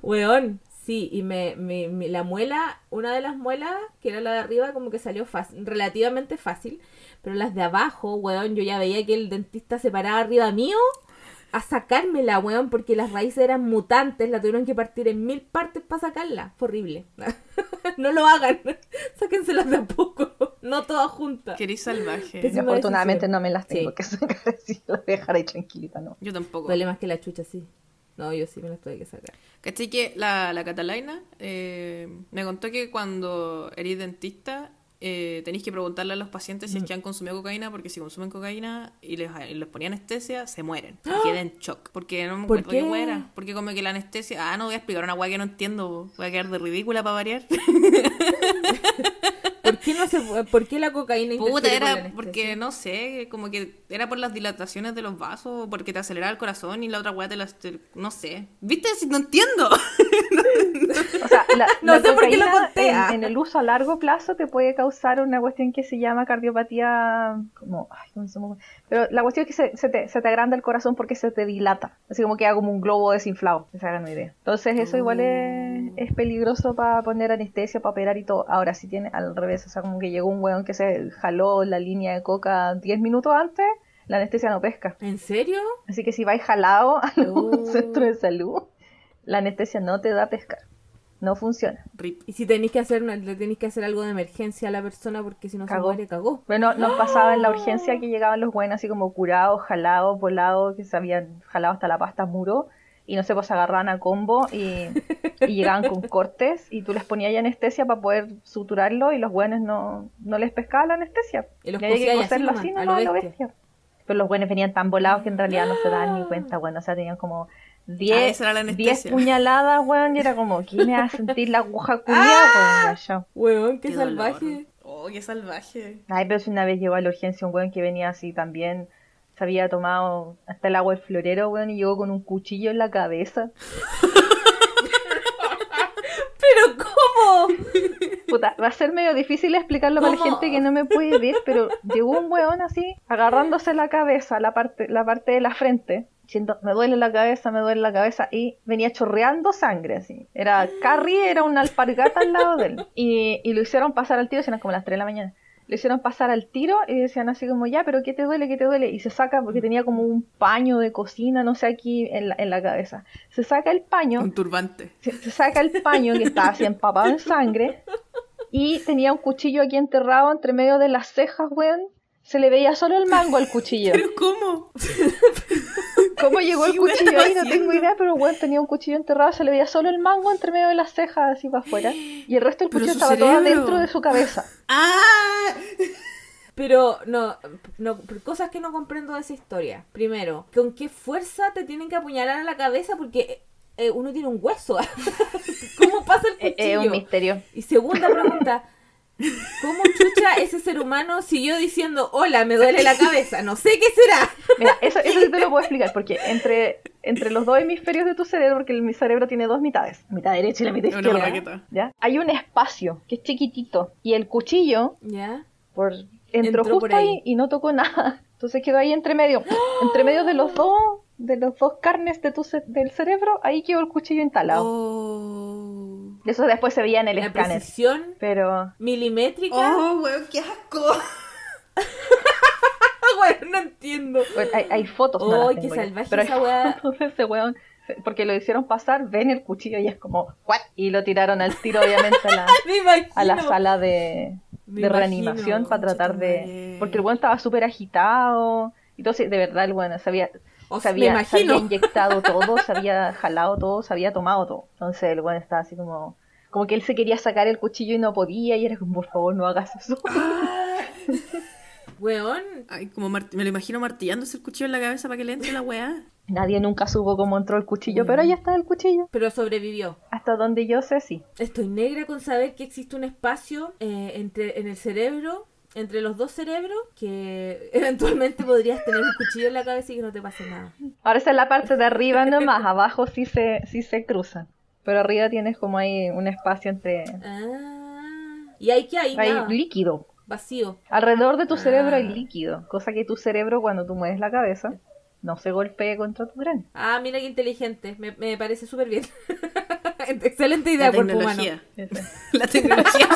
Weón, sí, y me, me- me- la muela, una de las muelas, que era la de arriba, como que salió fácil, relativamente fácil, pero las de abajo, weón, yo ya veía que el dentista se paraba arriba mío a sacármela, weón, porque las raíces eran mutantes, la tuvieron que partir en mil partes para sacarla. Fue horrible. no lo hagan. Sáquenselas de a poco, no todas juntas. Que eres salvaje. Que afortunadamente decisión. no me las tengo Sí. que sacar así, las voy a dejar ahí tranquilita, ¿no? Yo tampoco. Duele más que la chucha, sí. No, yo sí me las tuve que sacar. ¿Cachai que la, la Catalina eh, me contó que cuando eres dentista eh, tenéis que preguntarle a los pacientes Mm. si es que han consumido cocaína, porque si consumen cocaína y les, les ponía anestesia, se mueren. Y quedan en shock. Porque no me ¿Por acuerdo qué qué? era. Porque como que la anestesia... Ah, no voy a explicar una hueá que no entiendo. Voy a quedar de ridícula para variar. ¿Por qué no se por qué la cocaína Puta, interfiere con la era porque, no sé, como que era por las dilataciones de los vasos, o porque te aceleraba el corazón y la otra hueá te las... te- no sé. ¿Viste? No entiendo. O sea, la, No la sé por qué lo conté. En, en el uso a largo plazo te puede causar una cuestión que se llama cardiopatía, como, ay, ¿cómo se llama? Pero la cuestión es que se, se te, se te agranda el corazón porque se te dilata, así como queda como un globo desinflado, que se hagan una idea. Entonces eso igual es, es peligroso para poner anestesia, para operar y todo. Ahora, si tiene al revés, o sea, como que llegó un weón que se jaló la línea de coca 10 minutos antes, la anestesia no pesca. ¿En serio? Así que si vais jalado a Oh. centro de salud, la anestesia no te da a pescar. No funciona. Rip. Y si tenéis que hacer le tenéis que hacer algo de emergencia a la persona porque si no se Cagó. muere, cagó. Bueno, nos pasaba en la urgencia que llegaban los buenos así como curados, jalados, volados, que se habían jalado hasta la pasta muro. Y no sé, pues se agarraban a combo y, y llegaban con cortes y tú les ponías ahí anestesia para poder suturarlo y los buenos no, no les pescaba la anestesia. Y los había que coserlo así, no, a lo bestia. bestia. Pero los buenos venían tan volados que en realidad no se daban ni cuenta, bueno, o sea, tenían como Ah, 10 esa era la anestesia. puñaladas, weón, y era como, ¿quién me va a sentir la aguja culiada, weón? Ya, ya. Weón, qué, Qué dolor. salvaje. Oh, qué salvaje. Ay, pero si una vez llegó a la urgencia un weón que venía así también, se había tomado hasta el agua del florero, weón, y llegó con un cuchillo en la cabeza. Pero ¿cómo? Puta, va a ser medio difícil explicarlo para la gente que no me puede ver, pero llegó un weón así, agarrándose la cabeza, la parte, la parte de la frente, diciendo, me duele la cabeza, me duele la cabeza, y venía chorreando sangre, así. Era Carrie, era una alpargata al lado de él. Y, y lo hicieron pasar al tiro, eran como las 3 de la mañana. Lo hicieron pasar al tiro y decían así como, ya, pero ¿qué te duele? ¿Qué te duele? Y se saca, porque tenía como un paño de cocina, no sé, aquí en la, en la cabeza. Se saca el paño, Un turbante. se, se saca el paño que estaba así empapado en sangre y tenía un cuchillo aquí enterrado entre medio de las cejas, weón. Se le veía solo el mango al cuchillo. ¿Pero cómo? ¿Cómo llegó el ¿Qué weón cuchillo ahí? No tengo idea, pero weón tenía un cuchillo enterrado, se le veía solo el mango entre medio de las cejas así para afuera. Y el resto del cuchillo estaba todo dentro de su cabeza. ¡Ah! Pero no, no, cosas que no comprendo de esa historia. Primero, ¿con qué fuerza te tienen que apuñalar a la cabeza? Porque eh, uno tiene un hueso. ¿Cómo pasa el Eh, cuchillo? Es un misterio. Y segunda pregunta, ¿cómo chucha ese ser humano siguió diciendo, hola, me duele la cabeza? No sé qué será. Mira, eso, eso sí te lo puedo explicar, porque entre, entre los dos hemisferios de tu cerebro, porque el- mi cerebro tiene dos mitades, mitad derecha y la mitad izquierda. ¿ya? Hay un espacio que es chiquitito, y el cuchillo ¿Ya? por, entró, Entró justo por ahí. ahí y no tocó nada. Entonces quedó ahí entre medio, entre medio de los dos, de los dos carnes de tu ce- del cerebro, ahí quedó el cuchillo instalado. Oh. Eso después se veía en el La escáner. precisión Pero milimétrica. Oh, weón, qué asco. bueno, no entiendo. bueno, hay, hay fotos. no ¡Ay, las qué salvaje pero esa weá! ese weón porque lo hicieron pasar, ven el cuchillo y es como, ¿what? Y lo tiraron al tiro, obviamente, a la, a la sala de, Me de imagino. reanimación para tratar de... Porque el buen estaba súper agitado. Entonces, de verdad, el bueno se O se había, se inyectado todo, se había jalado todo, se había tomado todo. Entonces el buen estaba así como... Como que él se quería sacar el cuchillo y no podía y era como, por favor, no hagas eso. Weón, Ay, como me lo imagino martillándose el cuchillo en la cabeza para que le entre la weá. Nadie nunca supo cómo entró el cuchillo, pero ahí está el cuchillo. pero sobrevivió. Hasta donde yo sé, sí. Estoy negra con saber que existe un espacio eh, entre en el cerebro, entre los dos cerebros, que eventualmente podrías tener un cuchillo en la cabeza y que no te pase nada. Ahora esa es la parte de arriba nomás, abajo sí se, sí se cruzan. Pero arriba tienes como ahí un espacio entre... Ah. ¿Y hay que hay? Hay Nada. líquido. Vacío. Alrededor de tu cerebro hay Ah. líquido, cosa que tu cerebro cuando tú mueves la cabeza no se golpee contra tu cráneo. Ah, mira qué inteligente. Me, me parece súper bien. Excelente idea, La cuerpo humano. tecnología. Ese. La tecnología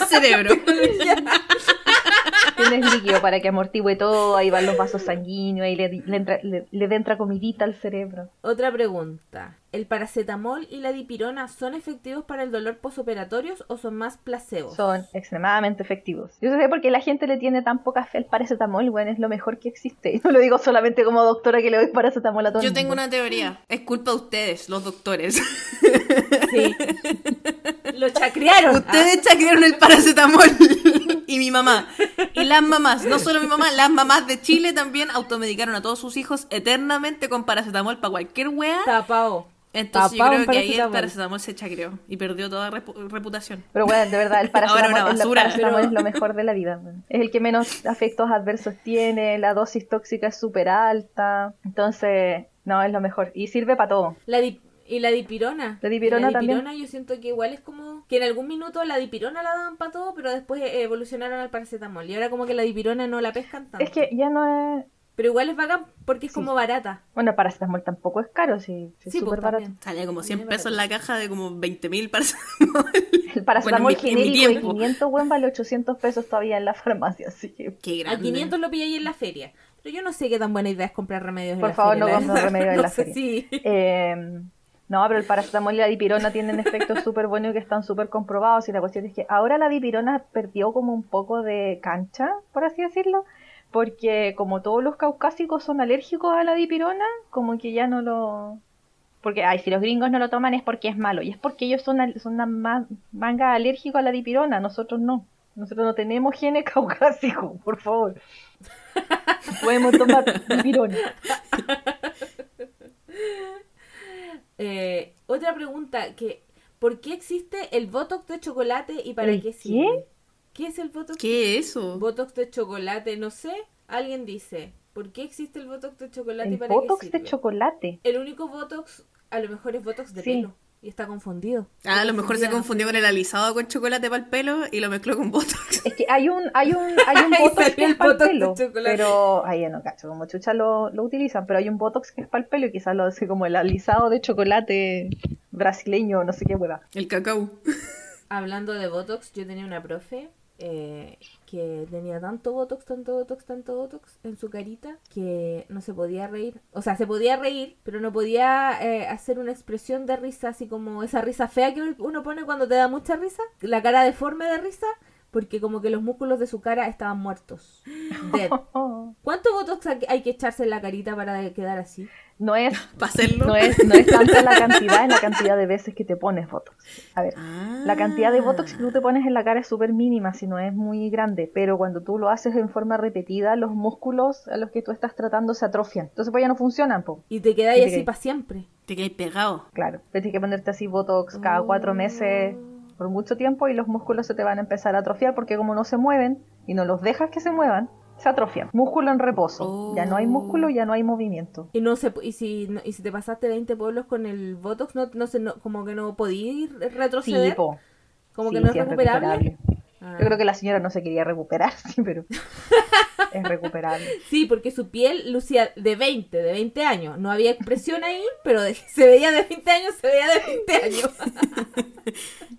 Tienes líquido para que amortigüe todo, ahí van los vasos sanguíneos, ahí le, le entra, le, le entra comidita al cerebro. Otra pregunta. ¿El paracetamol y la dipirona son efectivos para el dolor posoperatorios o son más placebos? Son extremadamente efectivos. Yo sé por qué la gente le tiene tan poca fe al paracetamol, bueno, es lo mejor que existe. Y no lo digo solamente como doctora que le doy paracetamol a todo el Yo tengo mundo. una teoría. Es culpa de ustedes, los doctores. Sí. Lo chacrearon. Ustedes chacrearon el paracetamol. y mi mamá. Y las mamás, no solo mi mamá, las mamás de Chile también automedicaron a todos sus hijos eternamente con paracetamol para cualquier wea. Ah, Tapao. Entonces yo creo que ahí el paracetamol. se chacreó y perdió toda repu- reputación. Pero bueno, de verdad, el paracetamol, Ahora una el paracetamol pero- es lo mejor de la vida. Es el que menos efectos adversos tiene, la dosis tóxica es súper alta. Entonces, no, es lo mejor. Y sirve para todo. La di- y la dipirona. La dipirona Y también. yo siento que igual es como que en algún minuto la dipirona la daban para todo, pero después eh, evolucionaron al paracetamol. Y ahora como que la dipirona no la pescan tanto. Es que ya no es... Pero igual es bacán porque es Sí. como barata. Bueno, el paracetamol tampoco es caro, sí, es Sí, súper pues, barato. Salía como 100 Bien pesos en la caja de como 20 mil paracetamol. El paracetamol Bueno, en mi- en mi genérico de tiempo. 500, weón, vale 800 pesos todavía en la farmacia, así que... Qué A grande. 500 lo pillé ahí en la feria. Pero yo no sé qué tan buena idea es comprar remedios en Por la favor, feria. no la compren verdad. remedios en No la sé feria. si- Eh, no, pero el paracetamol y la dipirona tienen efectos súper buenos que están súper comprobados. Y la cuestión es que ahora la dipirona perdió como un poco de cancha, por así decirlo, porque como todos los caucásicos son alérgicos a la dipirona, como que ya no lo. Porque, ay, si los gringos no lo toman es porque es malo. Y es porque ellos son, al- son una ma- manga alérgicos a la dipirona, nosotros no. Nosotros no tenemos genes caucásicos, por favor. Podemos tomar dipirona. Eh, otra pregunta que ¿por qué existe el botox de chocolate y para ¿El qué qué? sirve? ¿Qué es el botox? ¿Qué es eso? Botox de chocolate, no sé. Alguien dice, ¿por qué existe el botox de chocolate y El para botox qué de chocolate. El único botox, a lo mejor es botox de Sí. pelo y está confundido. Ah, a lo mejor se confundió con el alisado con chocolate para el pelo y lo mezcló con botox. Es que hay un, hay un, hay un botox que es el para el pelo, pero ahí no cacho, como chucha lo, lo utilizan, pero hay un botox que es para el pelo y quizás lo hace como el alisado de chocolate brasileño, no sé qué hueva. El cacao. Hablando de botox, yo tenía una profe eh, que tenía tanto botox, tanto botox, tanto botox en su carita que no se podía reír. O sea, se podía reír, pero no podía eh, hacer una expresión de risa, así como esa risa fea que uno pone cuando te da mucha risa, la cara deforme de risa, porque como que los músculos de su cara estaban muertos. Dead. ¿Cuánto botox hay que echarse en la carita para quedar así? No es, Para hacerlo. no es, no es tanta la cantidad, es la cantidad de veces que te pones botox. A ver, Ah. la cantidad de botox que tú te pones en la cara es súper mínima, si no es muy grande, pero cuando tú lo haces en forma repetida, los músculos a los que tú estás tratando se atrofian. Entonces pues ya no funcionan, po. Y te quedáis así quedáis. para siempre. Te quedas pegado. Claro, tienes que ponerte así Botox cada cuatro meses por mucho tiempo y los músculos se te van a empezar a atrofiar porque como no se mueven y no los dejas que se muevan, se atrofian. Músculo en reposo. Oh. Ya no hay músculo, ya no hay movimiento. Y no se, y si no- y si te pasaste 20 pueblos con el Botox, no, no sé, no- como que no podías Sí, retroceder. po. como Sí, que no es sí, recuperable. Ah. Yo creo que la señora no se quería recuperar, sí, pero es recuperable. Sí, porque su piel lucía de 20, de 20 años. No había expresión ahí, pero se veía de 20 años, se veía de 20 años.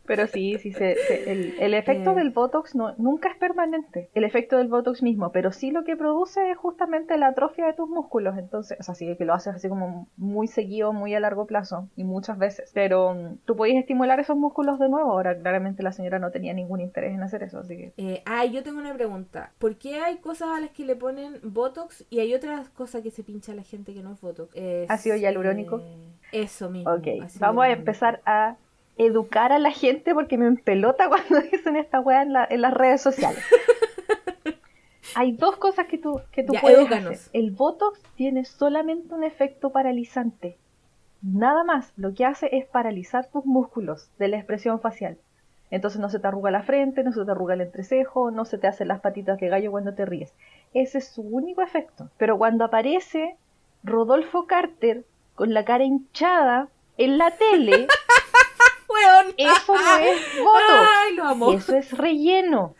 Pero sí, sí, se, se- el, el efecto Eh. del Botox no, nunca es permanente, el efecto del Botox mismo, pero sí lo que produce es justamente la atrofia de tus músculos, entonces, o sea, sí que lo haces así como muy seguido, muy a largo plazo y muchas veces, pero mm, tú podías estimular esos músculos de nuevo, ahora claramente la señora no tenía ningún interés en hacer eso, así que... Eh, ah, yo tengo una pregunta. ¿Por qué hay cosas a las que le ponen Botox y hay otras cosas que se pincha a la gente que no es Botox? Es, ¿Ácido hialurónico? eh, eso mismo. Ok, vamos a empezar a educar a la gente porque me empelota cuando dicen esta weá en, la- en las redes sociales. Hay dos cosas que tú, que tú Ya, puedes edúcanos. hacer. El Botox tiene solamente un efecto paralizante. Nada más. Lo que hace es paralizar tus músculos de la expresión facial. Entonces no se te arruga la frente, no se te arruga el entrecejo, no se te hacen las patitas de gallo cuando te ríes. Ese es su único efecto. Pero cuando aparece Rodolfo Carter con la cara hinchada en la tele, eso no es Botox. ¡Ay, lo amo! Eso es relleno.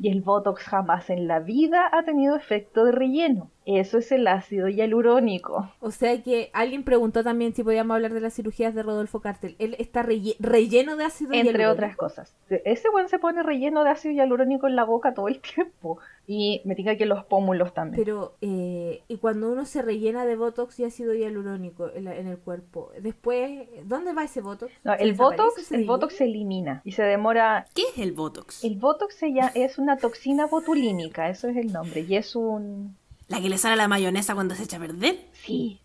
Y el Botox jamás en la vida ha tenido efecto de relleno. Eso es el ácido hialurónico. O sea que alguien preguntó también si podíamos hablar de las cirugías de Rodolfo Cartel. Él está relle- relleno de ácido Entre hialurónico. otras cosas. Ese buen se pone relleno de ácido hialurónico en la boca todo el tiempo. Y me diga que los pómulos también. Pero, eh, y cuando uno se rellena de Botox y ácido hialurónico en, la- en el cuerpo, después, ¿dónde va ese Botox? No, ¿Se el? Botox, ¿Se el? Botox se elimina y se demora. ¿Qué es el Botox? El Botox se llama- es una toxina botulínica, eso es el nombre. Y es un. ¿La que le sale a la mayonesa cuando se echa a perder? Sí.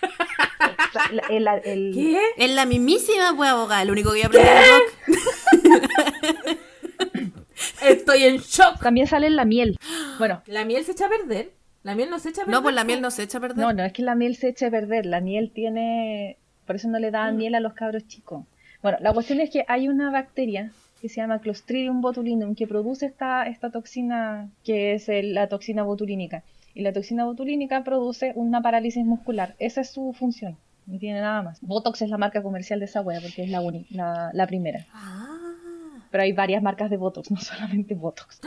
Exa- la- el- el- ¿Qué? Es la mismísima, pues, abogada. Lo único que yo aprendí en rock. Estoy en shock. También sale en la miel. Bueno, ¿La miel se echa a perder? ¿La miel no se echa a perder? No, pues la miel no se echa a perder. No, no es que la miel se eche a perder, la miel tiene, por eso no le daban miel a los cabros chicos. Bueno, la cuestión es que hay una bacteria que se llama Clostridium botulinum que produce esta, esta toxina que es el- la toxina botulínica. Y la toxina botulínica produce una parálisis muscular. Esa es su función. No tiene nada más. Botox es la marca comercial de esa wea porque es la, uni- la, la primera. Ah. Pero hay varias marcas de Botox, no solamente Botox.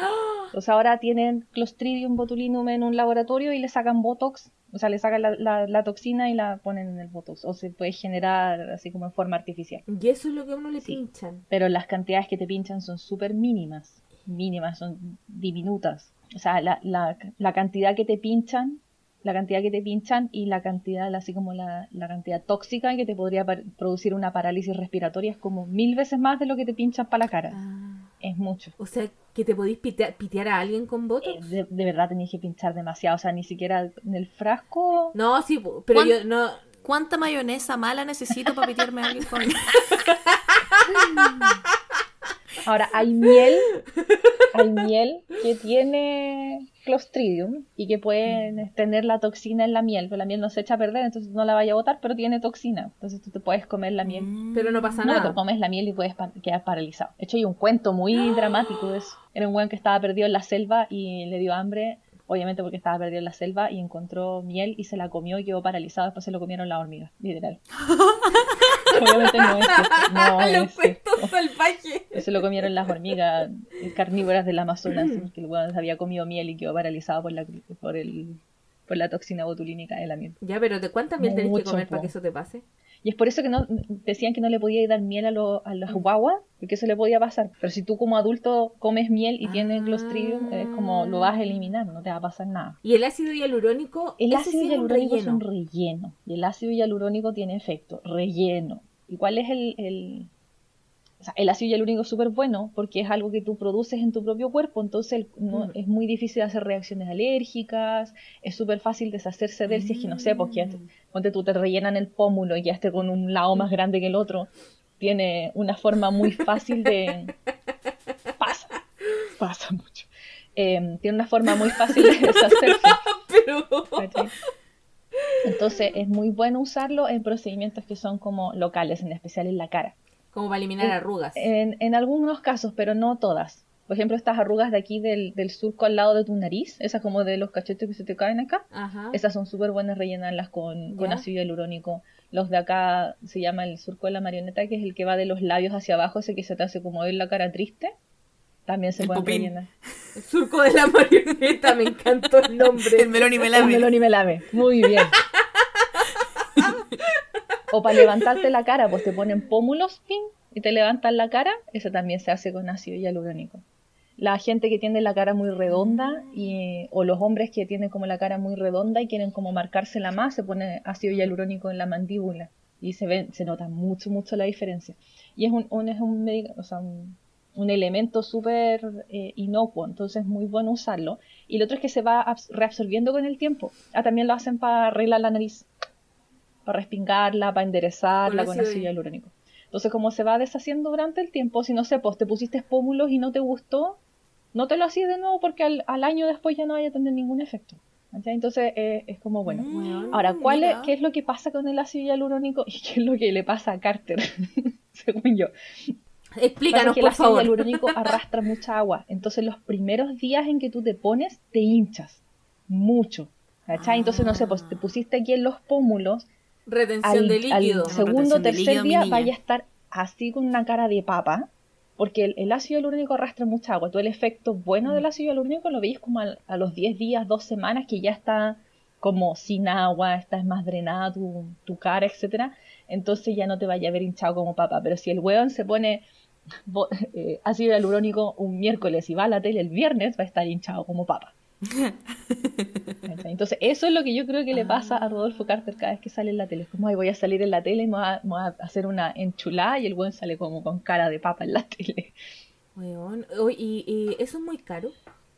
Entonces ahora tienen Clostridium botulinum en un laboratorio y le sacan Botox, o sea, le sacan la, la- la toxina y la ponen en el Botox. O se puede generar así como en forma artificial. Y eso es lo que a uno le Sí. pinchan. Pero las cantidades que te pinchan son súper mínimas. Mínimas, son diminutas. O sea, la, la, la cantidad que te pinchan, la cantidad que te pinchan y la cantidad, así como la, la cantidad tóxica que te podría producir una parálisis respiratoria es como mil veces más de lo que te pinchan para la cara. Ah. Es mucho. O sea, que te podéis pitear, pitear a alguien con Eh, Botox. de, de verdad tenéis que pinchar demasiado, o sea, ni siquiera en el frasco. No, sí, pero ¿Cuán- yo no... ¿Cuánta mayonesa mala necesito para pitearme a alguien con.? Ahora, hay miel, hay miel que tiene Clostridium y que pueden tener la toxina en la miel, pero la miel no se echa a perder, entonces no la vaya a botar, pero tiene toxina. Entonces tú te puedes comer la miel. Pero no pasa No, nada. te comes la miel y puedes pa- quedar paralizado. De hecho, hay un cuento muy dramático de eso. Era un weón que estaba perdido en la selva y le dio hambre, obviamente porque estaba perdido en la selva, y encontró miel y se la comió y quedó paralizado. Después se lo comieron las hormigas, literal. obviamente no es cierto. No Los es cierto. cuentos salvajes. Se lo comieron las hormigas carnívoras del Amazonas, que el weón había comido miel y quedó paralizado por la, por el, por la toxina botulínica de la miel. Ya, pero ¿de cuánta miel tenés que comer po. para que eso te pase? Y es por eso que no decían que no le podía dar miel a, lo- a las guaguas, porque eso le podía pasar. Pero si tú como adulto comes miel y tienes Ah. Clostridium, es como lo vas a eliminar, no te va a pasar nada. Y el ácido hialurónico, El ácido sí es un hialurónico es relleno. un relleno. Y el ácido hialurónico tiene efecto, relleno. ¿Y cuál es el, el- o sea, el ácido hialurónico es súper bueno porque es algo que tú produces en tu propio cuerpo, entonces el- no- Mm. es muy difícil hacer reacciones alérgicas, es súper fácil deshacerse de él si es que no sé, porque te- Mm. ponte tú te rellenan el pómulo y ya esté con un lado más grande que el otro, tiene una forma muy fácil de... pasa, pasa mucho. Eh, tiene una forma muy fácil de deshacerse. Pero... Entonces es muy bueno usarlo en procedimientos que son como locales, en especial en la cara. Como para eliminar Eh, arrugas. En, en algunos casos, pero no todas. Por ejemplo, estas arrugas de aquí del, del surco al lado de tu nariz, esas como de los cachetes que se te caen acá, Ajá. esas son súper buenas rellenarlas con, con ácido hialurónico. Los de acá se llama el surco de la marioneta, que es el que va de los labios hacia abajo, ese que se te hace como ver la cara triste. También se El pueden popín. rellenar. El surco de la marioneta, me encantó el nombre. El melón y El melame. melón y melame. Muy bien. O para levantarte la cara, pues te ponen pómulos pin, y te levantan la cara. Eso también se hace con ácido hialurónico. La gente que tiene la cara muy redonda y, o los hombres que tienen como la cara muy redonda y quieren como marcársela más, se pone ácido hialurónico en la mandíbula y se ve, se nota mucho, mucho la diferencia. Y es un, es un, o sea, un, elemento súper eh, inocuo, entonces es muy bueno usarlo. Y lo otro es que se va abs- reabsorbiendo con el tiempo. Ah, también lo hacen para arreglar la nariz, para respingarla, para enderezarla Con con ácido ácido hi- hialurónico. Entonces, como se va deshaciendo durante el tiempo, si no sé, pues te pusiste pómulos y no te gustó, no te lo hacías de nuevo porque al, al año después ya no vaya a tener ningún efecto. Entonces, eh, es como bueno. Mm, Ahora, ¿cuál es. ¿qué es lo que pasa con el ácido hialurónico y qué es lo que le pasa a Carter? Según yo. Explícanos, que el por ácido favor. hialurónico arrastra mucha agua. Entonces, los primeros días en que tú te pones, te hinchas. Mucho. ¿Cachai? Entonces, no sé, pues te pusiste aquí en los pómulos. Retención Al, de al líquido. segundo Retención o de tercer líquido, día vaya a estar así con una cara de papa. Porque el, el ácido hialurónico arrastra mucha agua. Todo el efecto bueno del ácido hialurónico lo veis como al- a, los 10 días, 2 semanas, que ya está como sin agua, está más drenada tu, tu cara, etcétera. Entonces ya no te vaya a ver hinchado como papa. Pero si el hueón se pone bo- eh, ácido hialurónico un miércoles y va a la tele el viernes, va a estar hinchado como papa. Entonces, eso es lo que yo creo que le pasa a Rodolfo Carter cada vez que sale en la tele. Es como, ay, voy a salir en la tele y me voy a, me voy a hacer una enchulada y el buen sale como con cara de papa en la tele. Oye, y, y eso es muy caro.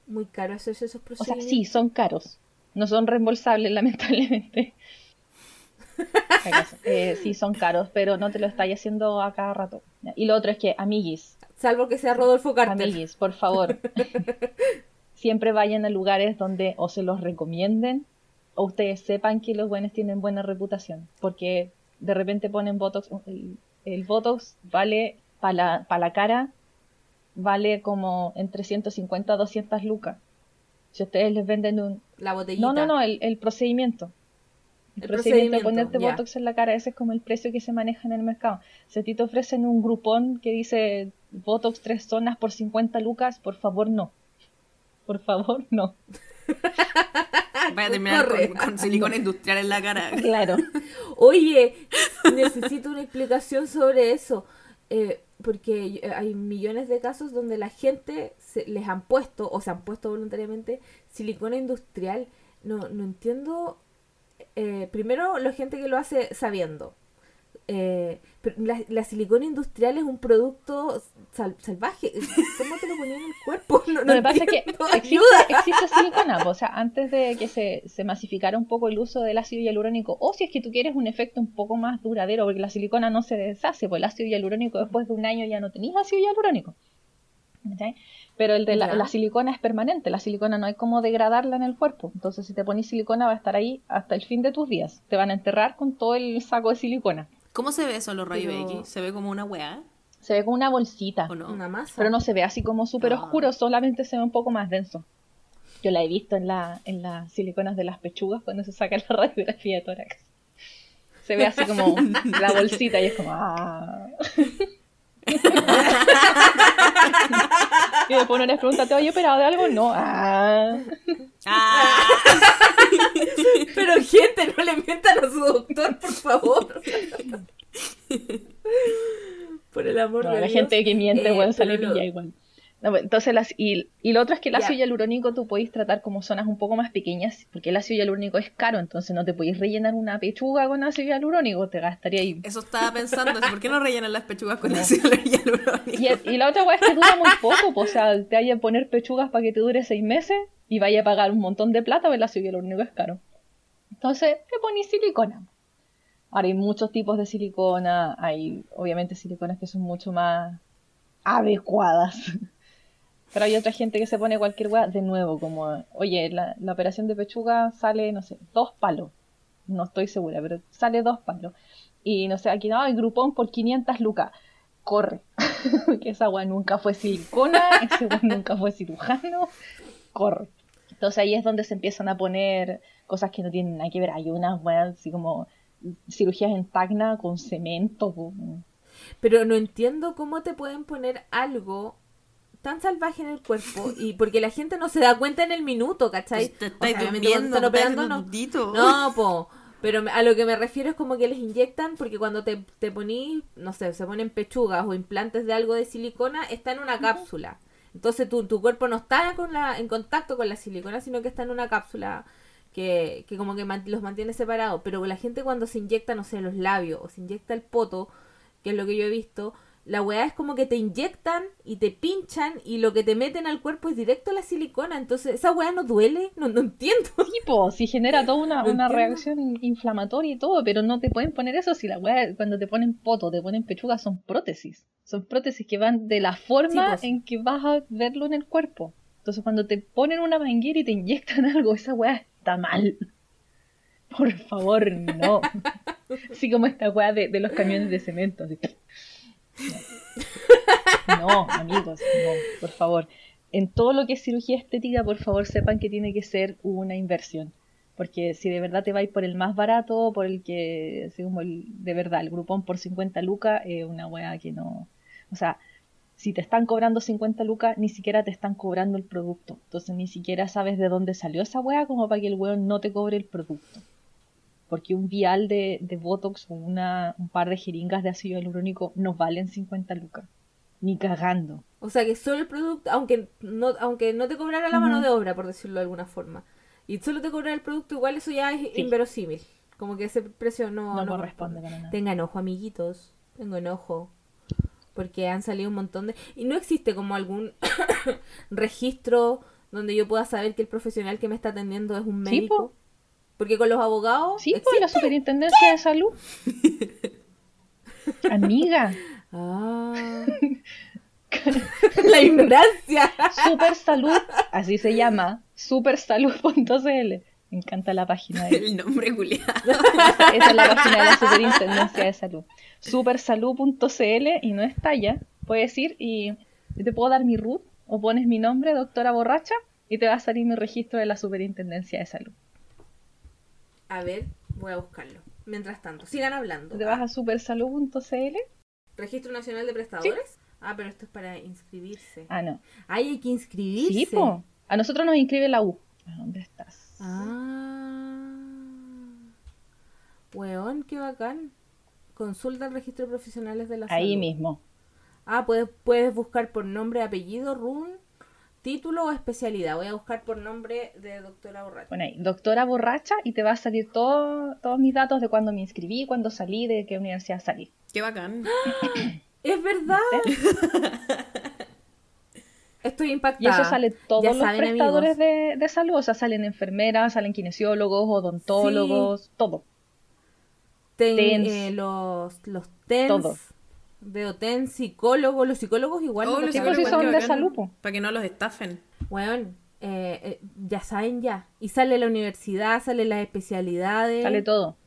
Muy caro hacerse esos O sea, sí, son caros. No son reembolsables, lamentablemente. Eh, sí, son caros, pero no te lo estáis haciendo a cada rato. Y lo otro es que, amiguis, Salvo que sea Rodolfo Carter. Amiguis, por favor, siempre vayan a lugares donde o se los recomienden o ustedes sepan que los buenos tienen buena reputación. Porque de repente ponen Botox. El, el Botox vale para la, pa la cara, vale como entre 150 a 200 lucas. Si ustedes les venden un... La botellita. No, no, no, el, el procedimiento. El, El procedimiento de ponerte. Botox en la cara, ese es como el precio que se maneja en el mercado. Si a ti te ofrecen un grupón que dice Botox tres zonas por 50 lucas, por favor no. Por favor no. Vaya a terminar con, con silicona industrial en la cara. Claro. Oye, necesito una explicación sobre eso. Eh, porque yo- hay millones de casos donde la gente se, les han puesto, o se han puesto voluntariamente, silicona industrial. No, no entiendo. eh, primero, la gente que lo hace sabiendo. Eh, pero la, la silicona industrial es un producto sal- salvaje. ¿Cómo te lo ponían en el cuerpo? No, no Lo que pasa es que existe, existe silicona, o sea, antes de que se, se masificara un poco el uso del ácido hialurónico, o si es que tú quieres un efecto un poco más duradero, porque la silicona no se deshace, pues el ácido hialurónico después de un año ya no tenías ácido hialurónico. ¿Cachai? Pero el de la silicona es permanente, la silicona no hay como degradarla en el cuerpo, entonces si te pones silicona va a estar ahí hasta el fin de tus días, te van a enterrar con todo el saco de silicona. ¿Cómo se ve eso en los rayos Pero- X? ¿Se ve como una weá Se ve como una bolsita. o no? Una masa. pero no se ve así como súper Ah. oscuro, solamente se ve un poco más denso. Yo la he visto en, la, en las siliconas de las pechugas cuando se saca la radiografía de tórax. Se ve así como la bolsita y es como... ¡Ah! y después uno les pregunta, ¿te había operado de algo? No. ¡Ah! ¡Ah! Pero gente, no le mientan a su doctor, por favor. por el amor No, de la Dios. gente que miente, Eh, bueno, sale pilla igual. No, entonces, las, y, y lo otro es que el ácido hialurónico tú podéis tratar como zonas un poco más pequeñas, porque el ácido hialurónico es caro, entonces no te podéis rellenar una pechuga con ácido hialurónico, te gastaría ahí. Eso estaba pensando, ¿por qué no rellenan las pechugas con ácido hialurónico? Y, y la otra weá es que dura muy poco, pues, o sea, te vaya a poner pechugas para que te dure seis meses y vaya a pagar un montón de plata, porque el ácido hialurónico es caro. Entonces, te ponís silicona. Ahora hay muchos tipos de silicona, hay obviamente siliconas que son mucho más adecuadas. Pero hay otra gente que se pone cualquier weá de nuevo, como, oye, la, operación de pechuga sale, no sé, dos palos. No estoy segura, pero sale dos palos. Y no sé, aquí no, el grupón por 500 lucas. Corre. que esa weá nunca fue silicona, ese weá nunca fue cirujano. Corre. Entonces ahí es donde se empiezan a poner cosas que no tienen nada que ver. Hay unas weas así como cirugías en tacna con cemento. Pero no entiendo cómo te pueden poner algo tan salvaje en el cuerpo y porque la gente no se da cuenta en el minuto, ¿cachai? Te O estáis sea, durmiendo, te estáis no. No, po. Pero a lo que me refiero es como que les inyectan, porque cuando te, te ponís, no sé, se ponen pechugas o implantes de algo de silicona, está en una cápsula. Entonces tu, tu cuerpo no está con la, en contacto con la silicona, sino que está en una cápsula que, que como que los mantiene separados. Pero la gente cuando se inyecta, no sé, los labios o se inyecta el poto, que es lo que yo he visto, la weá es como que te inyectan y te pinchan y lo que te meten al cuerpo es directo la silicona. Entonces, ¿esa weá no duele? No, no entiendo. tipo, si genera toda una, No una reacción inflamatoria y todo, pero no te pueden poner eso si la weá, cuando te ponen poto, te ponen pechuga, son prótesis. Son prótesis que van de la forma Sí, en que vas a verlo en el cuerpo. Entonces cuando te ponen una manguera y te inyectan algo, esa weá está mal. Por favor, no. Así como esta weá de, de los camiones de cemento. así. No. Amigos, no, por favor. En todo lo que es cirugía estética, por favor, sepan que tiene que ser una inversión. Porque si de verdad te vais por el más barato, por el que, así como el, de verdad, el grupón por 50 lucas, es una weá que no. O sea, si te están cobrando 50 lucas, ni siquiera te están cobrando el producto. Entonces ni siquiera sabes de dónde salió esa weá como para que el weón no te cobre el producto. Porque un vial de, de Botox o una, un par de jeringas de ácido hialurónico no valen 50 lucas. Ni cagando. O sea que solo el producto, aunque no, aunque no te cobrara la mano de obra, por decirlo de alguna forma, y solo te cobrara el producto, igual eso ya es Sí. inverosímil. Como que ese precio no, No, no corresponde para nada. Tengan ojo, amiguitos. Tengan ojo. Porque han salido un montón de... Y no existe como algún registro donde yo pueda saber que el profesional que me está atendiendo es un médico. Po. Porque con los abogados... Sí, pues la superintendencia de salud. Amiga, Ah. la ignorancia. Supersalud, así se llama, supersalud.cl. Me encanta la página de El nombre culiado. Esa, es la página de la Superintendencia de Salud. Supersalud.cl y no está ya. Puedes ir y te puedo dar mi root o pones mi nombre, doctora borracha, y te va a salir mi registro de la Superintendencia de Salud. A ver, voy a buscarlo. Mientras tanto, sigan hablando. Te vas a supersalud.cl. Registro Nacional de Prestadores. Ah, pero esto es para inscribirse. Ah, no. Ay, hay que inscribirse. Sí, po. A nosotros nos inscribe la U. ¿A dónde estás? Ah. Weón, qué bacán. Consulta el registro de profesionales de la Ahí salud. mismo. Ah, puedes, puedes buscar por nombre, apellido, RUN, título o especialidad. Voy a buscar por nombre de doctora Borracha. Pon ahí, doctora borracha, y te va a salir todo, todos mis datos de cuándo me inscribí, cuándo salí, de qué universidad salí. Qué bacán. ¡Es verdad! Estoy Y impactada. eso sale todos Ya los saben, prestadores de, de salud. O sea, salen enfermeras, salen kinesiólogos, odontólogos, todo. Ten- TENS. eh, los, los TENS. Todo. Veo TENS, psicólogos. Los psicólogos igual. Oh, ¿no? los psicólogos, son de bacán. salud, po. Para que no los estafen. Weón, eh, eh, ya saben ya. Y sale la universidad, sale las especialidades. Sale todo.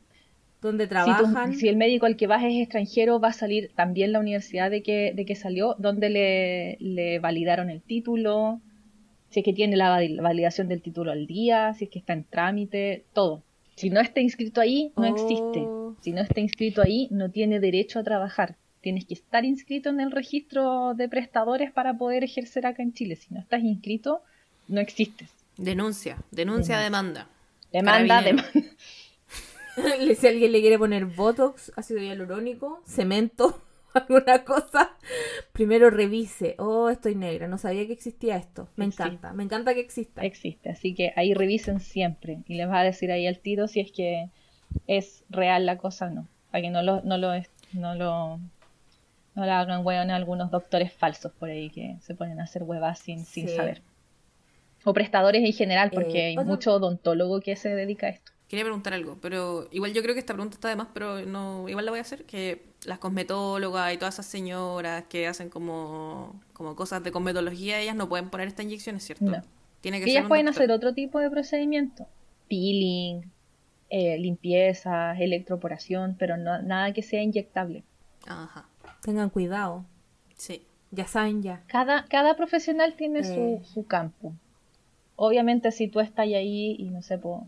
Donde Si, tú- trabajan. si el médico al que vas es extranjero, va a salir también la universidad de que, de que salió, donde le, le validaron el título, si es que tiene la val- validación del título al día, si es que está en trámite, todo. Si no está inscrito ahí, no Oh. existe. Si no está inscrito ahí, no tiene derecho a trabajar. Tienes que estar inscrito en el registro de prestadores para poder ejercer acá en Chile. Si no estás inscrito, no existes. Denuncia. Denuncia, demanda. Demanda, Carabinero. demanda. si alguien le quiere poner Botox, ácido hialurónico, cemento, alguna cosa, primero revise. Oh, estoy negra, no sabía que existía esto. Me Existe. encanta, me encanta que exista. existe. Así que ahí revisen siempre y les va a decir ahí al tiro si es que es real la cosa o no. Para que no lo, no lo, no lo, no la hagan hueón a algunos doctores falsos por ahí que se ponen a hacer huevas sin, sin Sí. saber. O prestadores en general, porque Eh, hay otro- mucho odontólogo que se dedica a esto. Quería preguntar algo, pero igual yo creo que esta pregunta está de más, pero no, igual la voy a hacer, que las cosmetólogas y todas esas señoras que hacen como, como cosas de cosmetología, ellas no pueden poner esta inyección, ¿es cierto? No. Tiene que ser ellas pueden doctor. hacer otro tipo de procedimiento. Peeling, eh, limpieza, electroporación, pero no, nada que sea inyectable. Ajá, Tengan cuidado, sí. ya saben ya. Cada, cada profesional tiene Eh. su, su campo. Obviamente si tú estás ahí y no sé, po,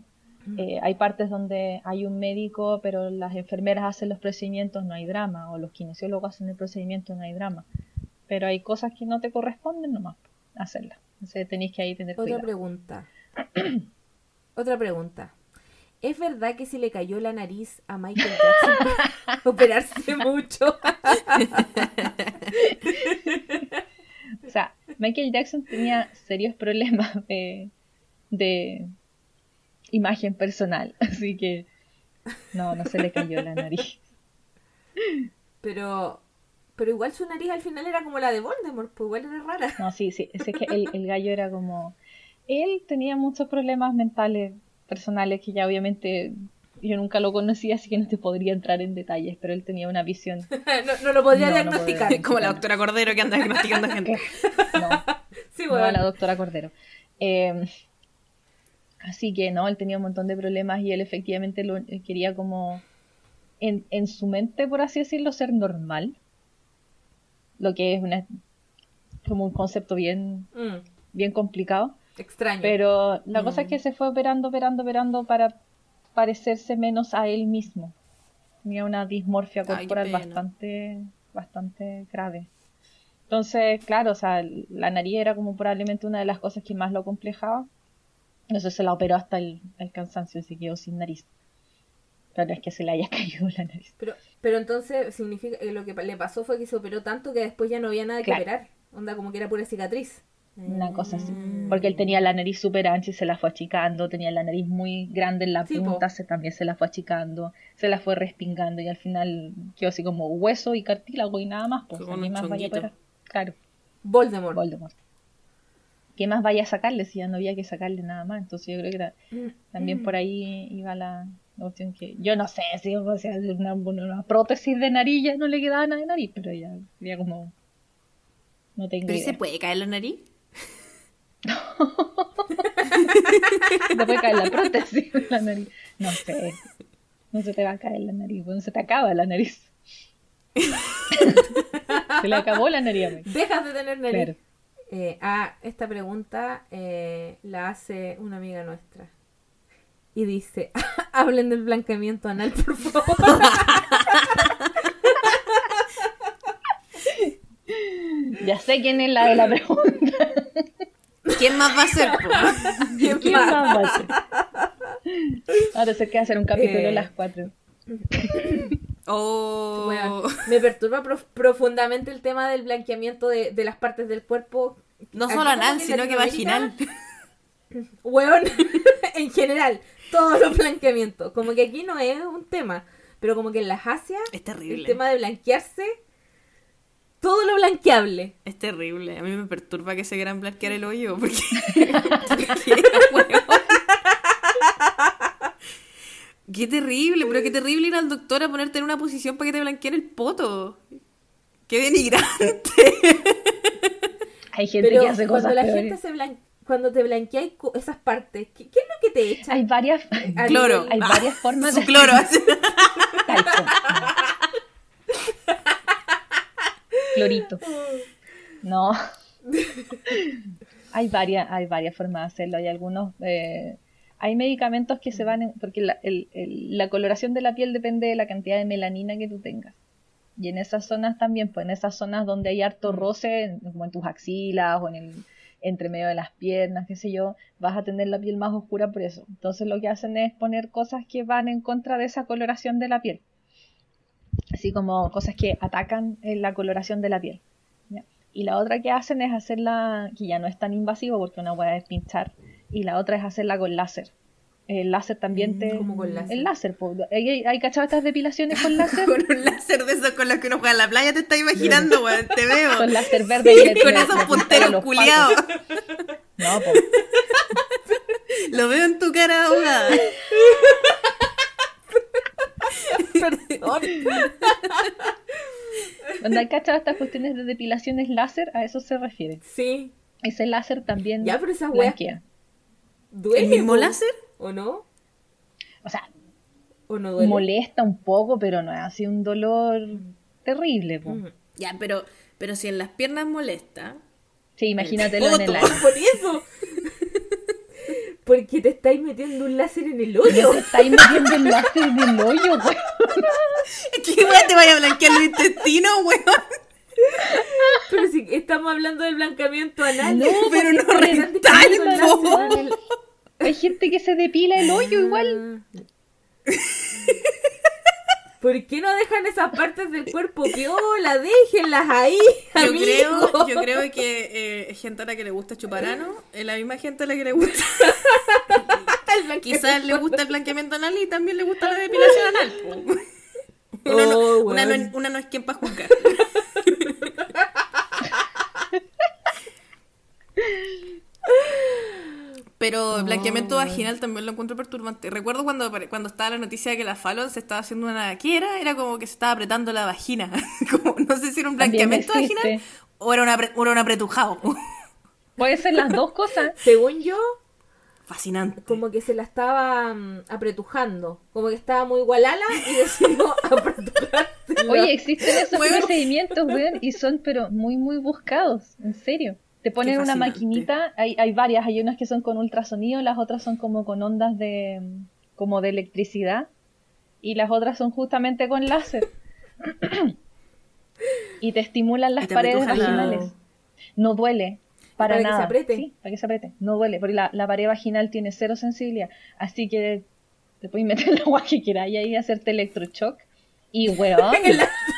eh, hay partes donde hay un médico, pero las enfermeras hacen los procedimientos, no hay drama, o los kinesiólogos hacen el procedimiento, no hay drama. pero hay cosas que no te corresponden nomás hacerlas. Entonces tenéis que ahí tener Otra cuidado. pregunta. Otra pregunta. ¿Es verdad que se le cayó la nariz a Michael Jackson operarse mucho? O sea, Michael Jackson tenía serios problemas de, de imagen personal, así que no, no se le cayó la nariz. Pero, pero igual su nariz al final era como la de Voldemort, pues igual era rara. No, sí, sí, es que el, el gallo era como... Él tenía muchos problemas mentales personales que ya obviamente yo nunca lo conocía, así que no te podría entrar en detalles, pero él tenía una visión... no, no lo podría No, no diagnosticar. Como la doctora Cordero que anda diagnosticando gente. No, Sí, no bueno. a la doctora Cordero. Eh, así que no, él tenía un montón de problemas y él efectivamente lo, él quería como en, en su mente, por así decirlo, ser normal. Lo que es una, como un concepto bien, Mm, bien complicado. Extraño. Pero la Mm. cosa es que se fue operando, operando, operando para parecerse menos a él mismo. Tenía una dismorfia corporal bastante, bastante grave. Entonces, claro, o sea, la nariz era como probablemente una de las cosas que más lo complejaba. Entonces se la operó hasta el, el cansancio y se quedó sin nariz. Pero no es que se le haya caído la nariz. Pero, pero entonces significa que lo que le pasó fue que se operó tanto que después ya no había nada que Claro. operar. Onda como que era pura cicatriz. Una cosa así. Mm. Porque él tenía la nariz súper ancha y se la fue achicando, tenía la nariz muy grande en la Sí, po. punta, se, también se la fue achicando, se la fue respingando y al final quedó así como hueso y cartílago y nada más. Pues, ¿qué más vaya a chonguito. operar? Claro, Voldemort. Voldemort. ¿Qué más vaya a sacarle si ya no había que sacarle nada más? Entonces yo creo que era- Mm, también mm. por ahí iba la, la cuestión que yo no sé si o sea, una, una prótesis de nariz ya no le quedaba nada de nariz, pero ya sería como... No tengo ¿Pero ¿y idea. se puede caer la nariz? Te puede caer la prótesis en la nariz. No sé. No se te va a caer la nariz. Bueno, se te acaba la nariz. se le acabó la nariz. amigo. Dejas de tener nariz. Claro. Eh, ah, esta pregunta eh, la hace una amiga nuestra. Y dice, hablen del blanqueamiento anal, por favor. Ya sé quién es la de la pregunta. ¿Quién más va a ser? ¿Quién ¿Quién más? más va a ser? Ahora se queda hacer un capítulo Eh. a las cuatro. Oh. Me perturba prof- profundamente el tema del blanqueamiento de, de las partes del cuerpo. No solo anal, sino que vaginal. Weón, en general, todos los blanqueamientos. Como que aquí no es un tema, pero como que en las Asias, Es el tema de blanquearse, todo lo blanqueable. Es terrible. A mí me perturba que se quieran blanquear el hoyo. Porque. porque. Qué terrible, pero qué terrible ir al doctor a ponerte en una posición para que te blanqueen el poto. Qué denigrante. Hay gente Pero que hace cuando cosas la peores. gente se blan- cuando te blanqueas esas partes, ¿qué, qué es lo que te echan? Hay varias, Cloro. hay varias formas de cloro. Talco. Clorito. No. hay varias, hay varias formas de hacerlo. Hay algunos, eh, hay medicamentos que se van, en- porque la, el- el- la coloración de la piel depende de la cantidad de melanina que tú tengas. Y en esas zonas también, pues en esas zonas donde hay harto roce, en- como en tus axilas o en el entre medio de las piernas, qué sé yo, vas a tener la piel más oscura por eso. Entonces lo que hacen es poner cosas que van en contra de esa coloración de la piel. Así como cosas que atacan eh, la coloración de la piel. ¿ya? Y la otra que hacen es hacerla, que ya no es tan invasivo porque una hueá es pinchar, y la otra es hacerla con láser. El láser también Mm, te... ¿cómo con láser? El láser, po. ¿hay, hay, hay cachado estas depilaciones con láser? Con un láser de esos con los que uno juega en la playa, te estás imaginando, weón. Te veo. con láser verde y le- con le- esos le punteros culiados. No, po. Lo veo en tu cara ahogada. Perdón. Cuando hay cachado estas cuestiones de depilaciones láser, a eso se refiere. Sí. Ese láser también Ya, pero esa blanquea. ¿Duele? ¿El mismo láser? ¿O no? O sea, ¿O no duele? molesta un poco, pero no es así un dolor terrible. po. Mm. Ya, pero, pero si en las piernas molesta. Sí, imagínatelo en el. Por eso. Porque te estáis metiendo un láser en el hoyo. Te estáis metiendo el láser en el hoyo, pues. ¿Qué weón te vaya a blanquear los intestinos, weón? Pero si hablando del blancamiento anal. No, pero no rectal, el- Hay gente que se depila el hoyo igual. ¿Por qué no dejan esas partes del cuerpo piola? Déjenlas ahí, Yo amigo. creo, yo creo que eh, gente a la que le gusta chupar ano, es la misma gente a la que le gusta. Quizás le gusta el blanqueamiento anal y también le gusta la depilación anal. po. Una, no, Oh, una no una no es quien para juzgar. Pero el blanqueamiento vaginal también lo encuentro perturbante. Recuerdo cuando, cuando estaba la noticia de que la Fallon se estaba haciendo una... ¿Qué era? Era como que se estaba apretando la vagina. Como, no sé si era un blanqueamiento vaginal o era, una, apre- o era un apretujado. Puede ser las dos cosas. Según yo, Fascinante. como que se la estaba mm, apretujando. Como que estaba muy gualala y decidió apretujarse. Oye, existen esos Bueno. procedimientos, weón, y son pero muy, muy buscados, en serio. Te ponen una maquinita, hay, hay varias, hay unas que son con ultrasonido, las otras son como con ondas de, como de electricidad, y las otras son justamente con láser. y te estimulan las te paredes la- vaginales. No duele. Para, Para que se apriete. Sí, para que se apriete. No duele, porque la, la pared vaginal tiene cero sensibilidad. Así que te puedes meter el agua que quieras y ahí hacerte electroshock. Y weón,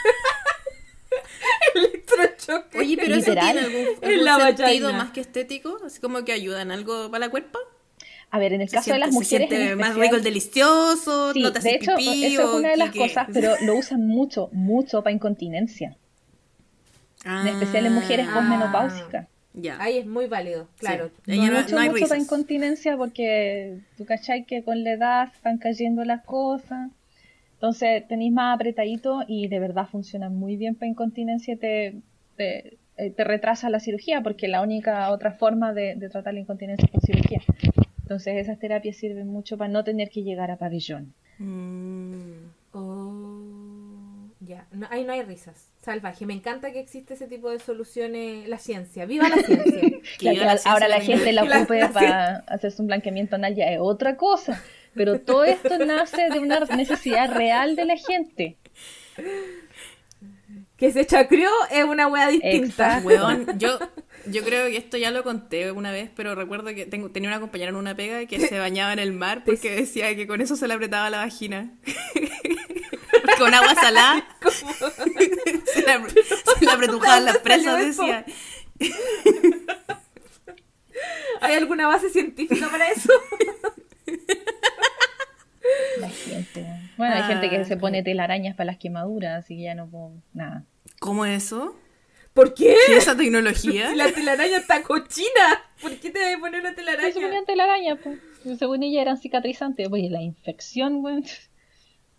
Oye, pero eso Literal. tiene algún, algún la sentido vagina. más que estético, así como que ayudan algo para la cuerpa. A ver, en el Se caso de las mujeres. se más rico el delicioso, Sí, no te de hecho, pipí eso es una de las cosas, pero lo usan mucho, mucho para incontinencia. En especial en mujeres Ah, posmenopáusicas. Ya. Ahí es muy válido, claro. Sí. No- mucho, no hay mucho para incontinencia porque tú cachai que con la edad van cayendo las cosas. Entonces tenéis más apretadito y de verdad funciona muy bien para incontinencia y te, te, eh, te retrasa la cirugía porque la única otra forma de, de tratar la incontinencia es con cirugía. Entonces esas terapias sirven mucho para no tener que llegar a pabellón. Mm. Oh, ya. No, ahí no hay risas. Salvaje. Me encanta que existe ese tipo de soluciones. La ciencia. ¡Viva la ciencia! Que que la al- ahora la ciencia gente la La- ocupe la para hacerse un blanqueamiento anal ya es otra cosa. Pero todo esto nace de una necesidad real de la gente. Que se chacrió es una wea distinta. Weón, yo, yo creo que esto ya lo conté una vez, pero recuerdo que tengo, tenía una compañera en una pega que se bañaba en el mar porque decía que con eso se le apretaba la vagina. con agua salada. se, le, apre- se le apretujaban las ¿Dónde salió presas, decía. ¿Hay alguna base científica para eso? La gente. Bueno, hay gente que Ah, se pone telarañas para las quemaduras, así que ya no puedo. Nada. ¿Cómo eso? ¿Por qué? ¿Qué es esa tecnología? Si la telaraña está cochina. ¿Por qué te debe poner una Pero se telaraña? ponían telarañas, pues. Según ella eran cicatrizantes. Oye, la infección, güey.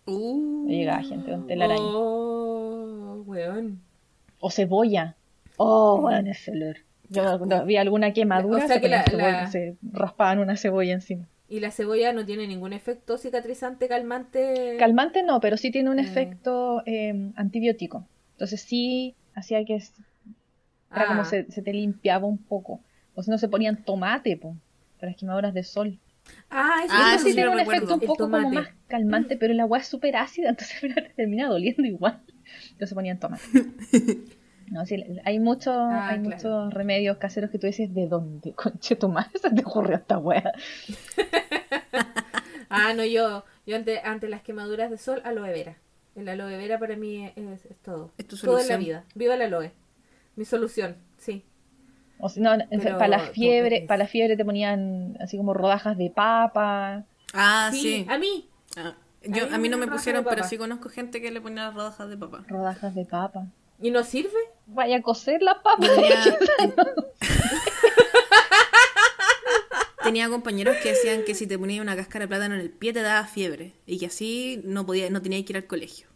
Uh, Llegaba gente con telaraña. Oh, weón. O cebolla. Oh, bueno, ese olor. Yo cuando vi alguna quemadura, O sea se, que la- cebolla, la- se raspaban una cebolla encima. Y la cebolla no tiene ningún efecto cicatrizante, calmante. Calmante no, pero sí tiene un Mm. efecto eh, antibiótico. Entonces sí hacía que es- era como Ah. se, se te limpiaba un poco. O si no se ponían tomate, po, para las quemaduras de sol. Ah, eso, Ah, eso sí sí tiene un recuerdo. efecto un poco como más calmante, pero el agua es súper ácida, entonces al final te termina doliendo igual. Entonces ponían tomate. No, sí, hay muchos Ah, hay claro. muchos remedios caseros que tú dices, ¿de dónde, conche tu madre, se te ocurrió esta wea? Ah, no, yo, yo ante, ante las quemaduras de sol, aloe vera. El aloe vera para mí es, es todo. Es tu todo en la solución. vida. Viva el aloe. Mi solución, sí. O si no, Pero para la fiebre, ¿qué para la fiebre te ponían así como rodajas de papa. Ah, sí, sí. a mí. Ah, yo, A mí a mí no me pusieron, pero sí conozco gente que le ponía rodajas de papa. Rodajas de papa. ¿Y no sirve? Vaya a cocer las papas. Tenía, tenía compañeros que decían que si te ponías una cáscara de plátano en el pie te daba fiebre y que así no podía, no tenía que ir al colegio.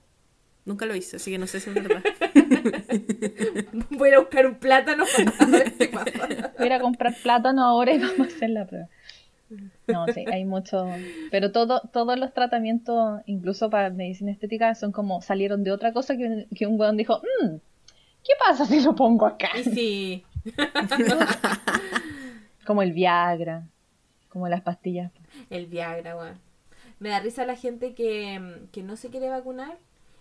Nunca lo hice, así que no sé si es verdad. Voy a ir a buscar un plátano para ver qué pasa. Voy a ir a comprar plátano ahora y vamos a hacer la prueba. No, sí, hay mucho. Pero todo, todos los tratamientos, incluso para medicina estética, son como salieron de otra cosa que, un- que un weón dijo, "Mm, ¿qué pasa si lo pongo acá? Sí. Como el Viagra, como las pastillas. El Viagra, weón. Me da risa la gente que, que no se quiere vacunar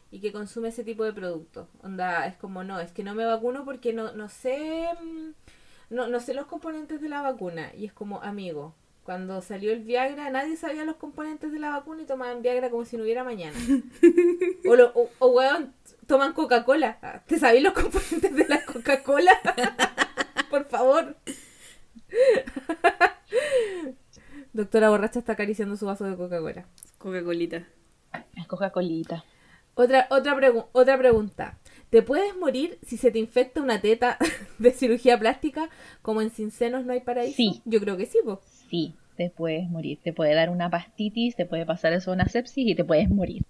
y que consume ese tipo de productos. Onda, es como, no, es que no me vacuno porque no, no sé, mm, no, no sé los componentes de la vacuna. Y es como, amigo, cuando salió el Viagra, nadie sabía los componentes de la vacuna y tomaban Viagra como si no hubiera mañana. o, lo, o, o, weón, toman Coca-Cola. Ah, ¿Te sabéis los componentes de la Coca-Cola? Por favor. Doctora Borracha está acariciando su vaso de Coca-Cola. Coca-Colita. Coca-Colita. Otra, otra, pregu- otra pregunta. ¿Te puedes morir si se te infecta una teta de cirugía plástica como en Sin Senos no hay paraíso? Sí. Yo creo que sí, po. Sí, te puedes morir. Te puede dar una pastitis, te puede pasar eso una sepsis y te puedes morir.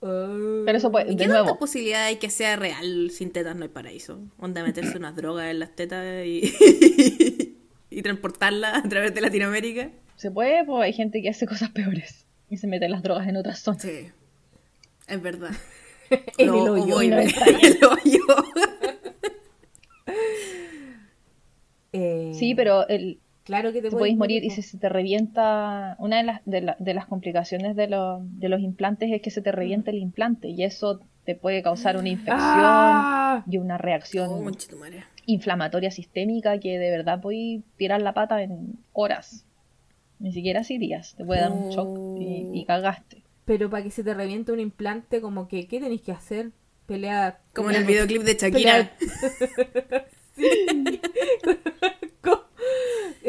Pero eso puede, ¿Y de qué nuevo, posibilidad hay que sea real sin tetas no hay paraíso? Onda meterse unas drogas en las tetas y, y transportarlas a través de Latinoamérica. se puede, pues hay gente que hace cosas peores y se mete las drogas en otras zonas. Sí, es verdad. En el hoyo. En el El hoyo. Eh, Sí, pero el, Claro que te, te podéis morir y si se te revienta, una de las, de, la- de las complicaciones de, los de los implantes es que se te revienta el implante y eso te puede causar una infección ¡Ah! y una reacción Oh, inflamatoria sistémica que de verdad puede tirar la pata en horas, ni siquiera así días, te puede dar un shock y, y cagaste. Pero para que se te reviente un implante, como que, ¿qué tenéis que hacer? Pelear. Como en el videoclip de Shakira.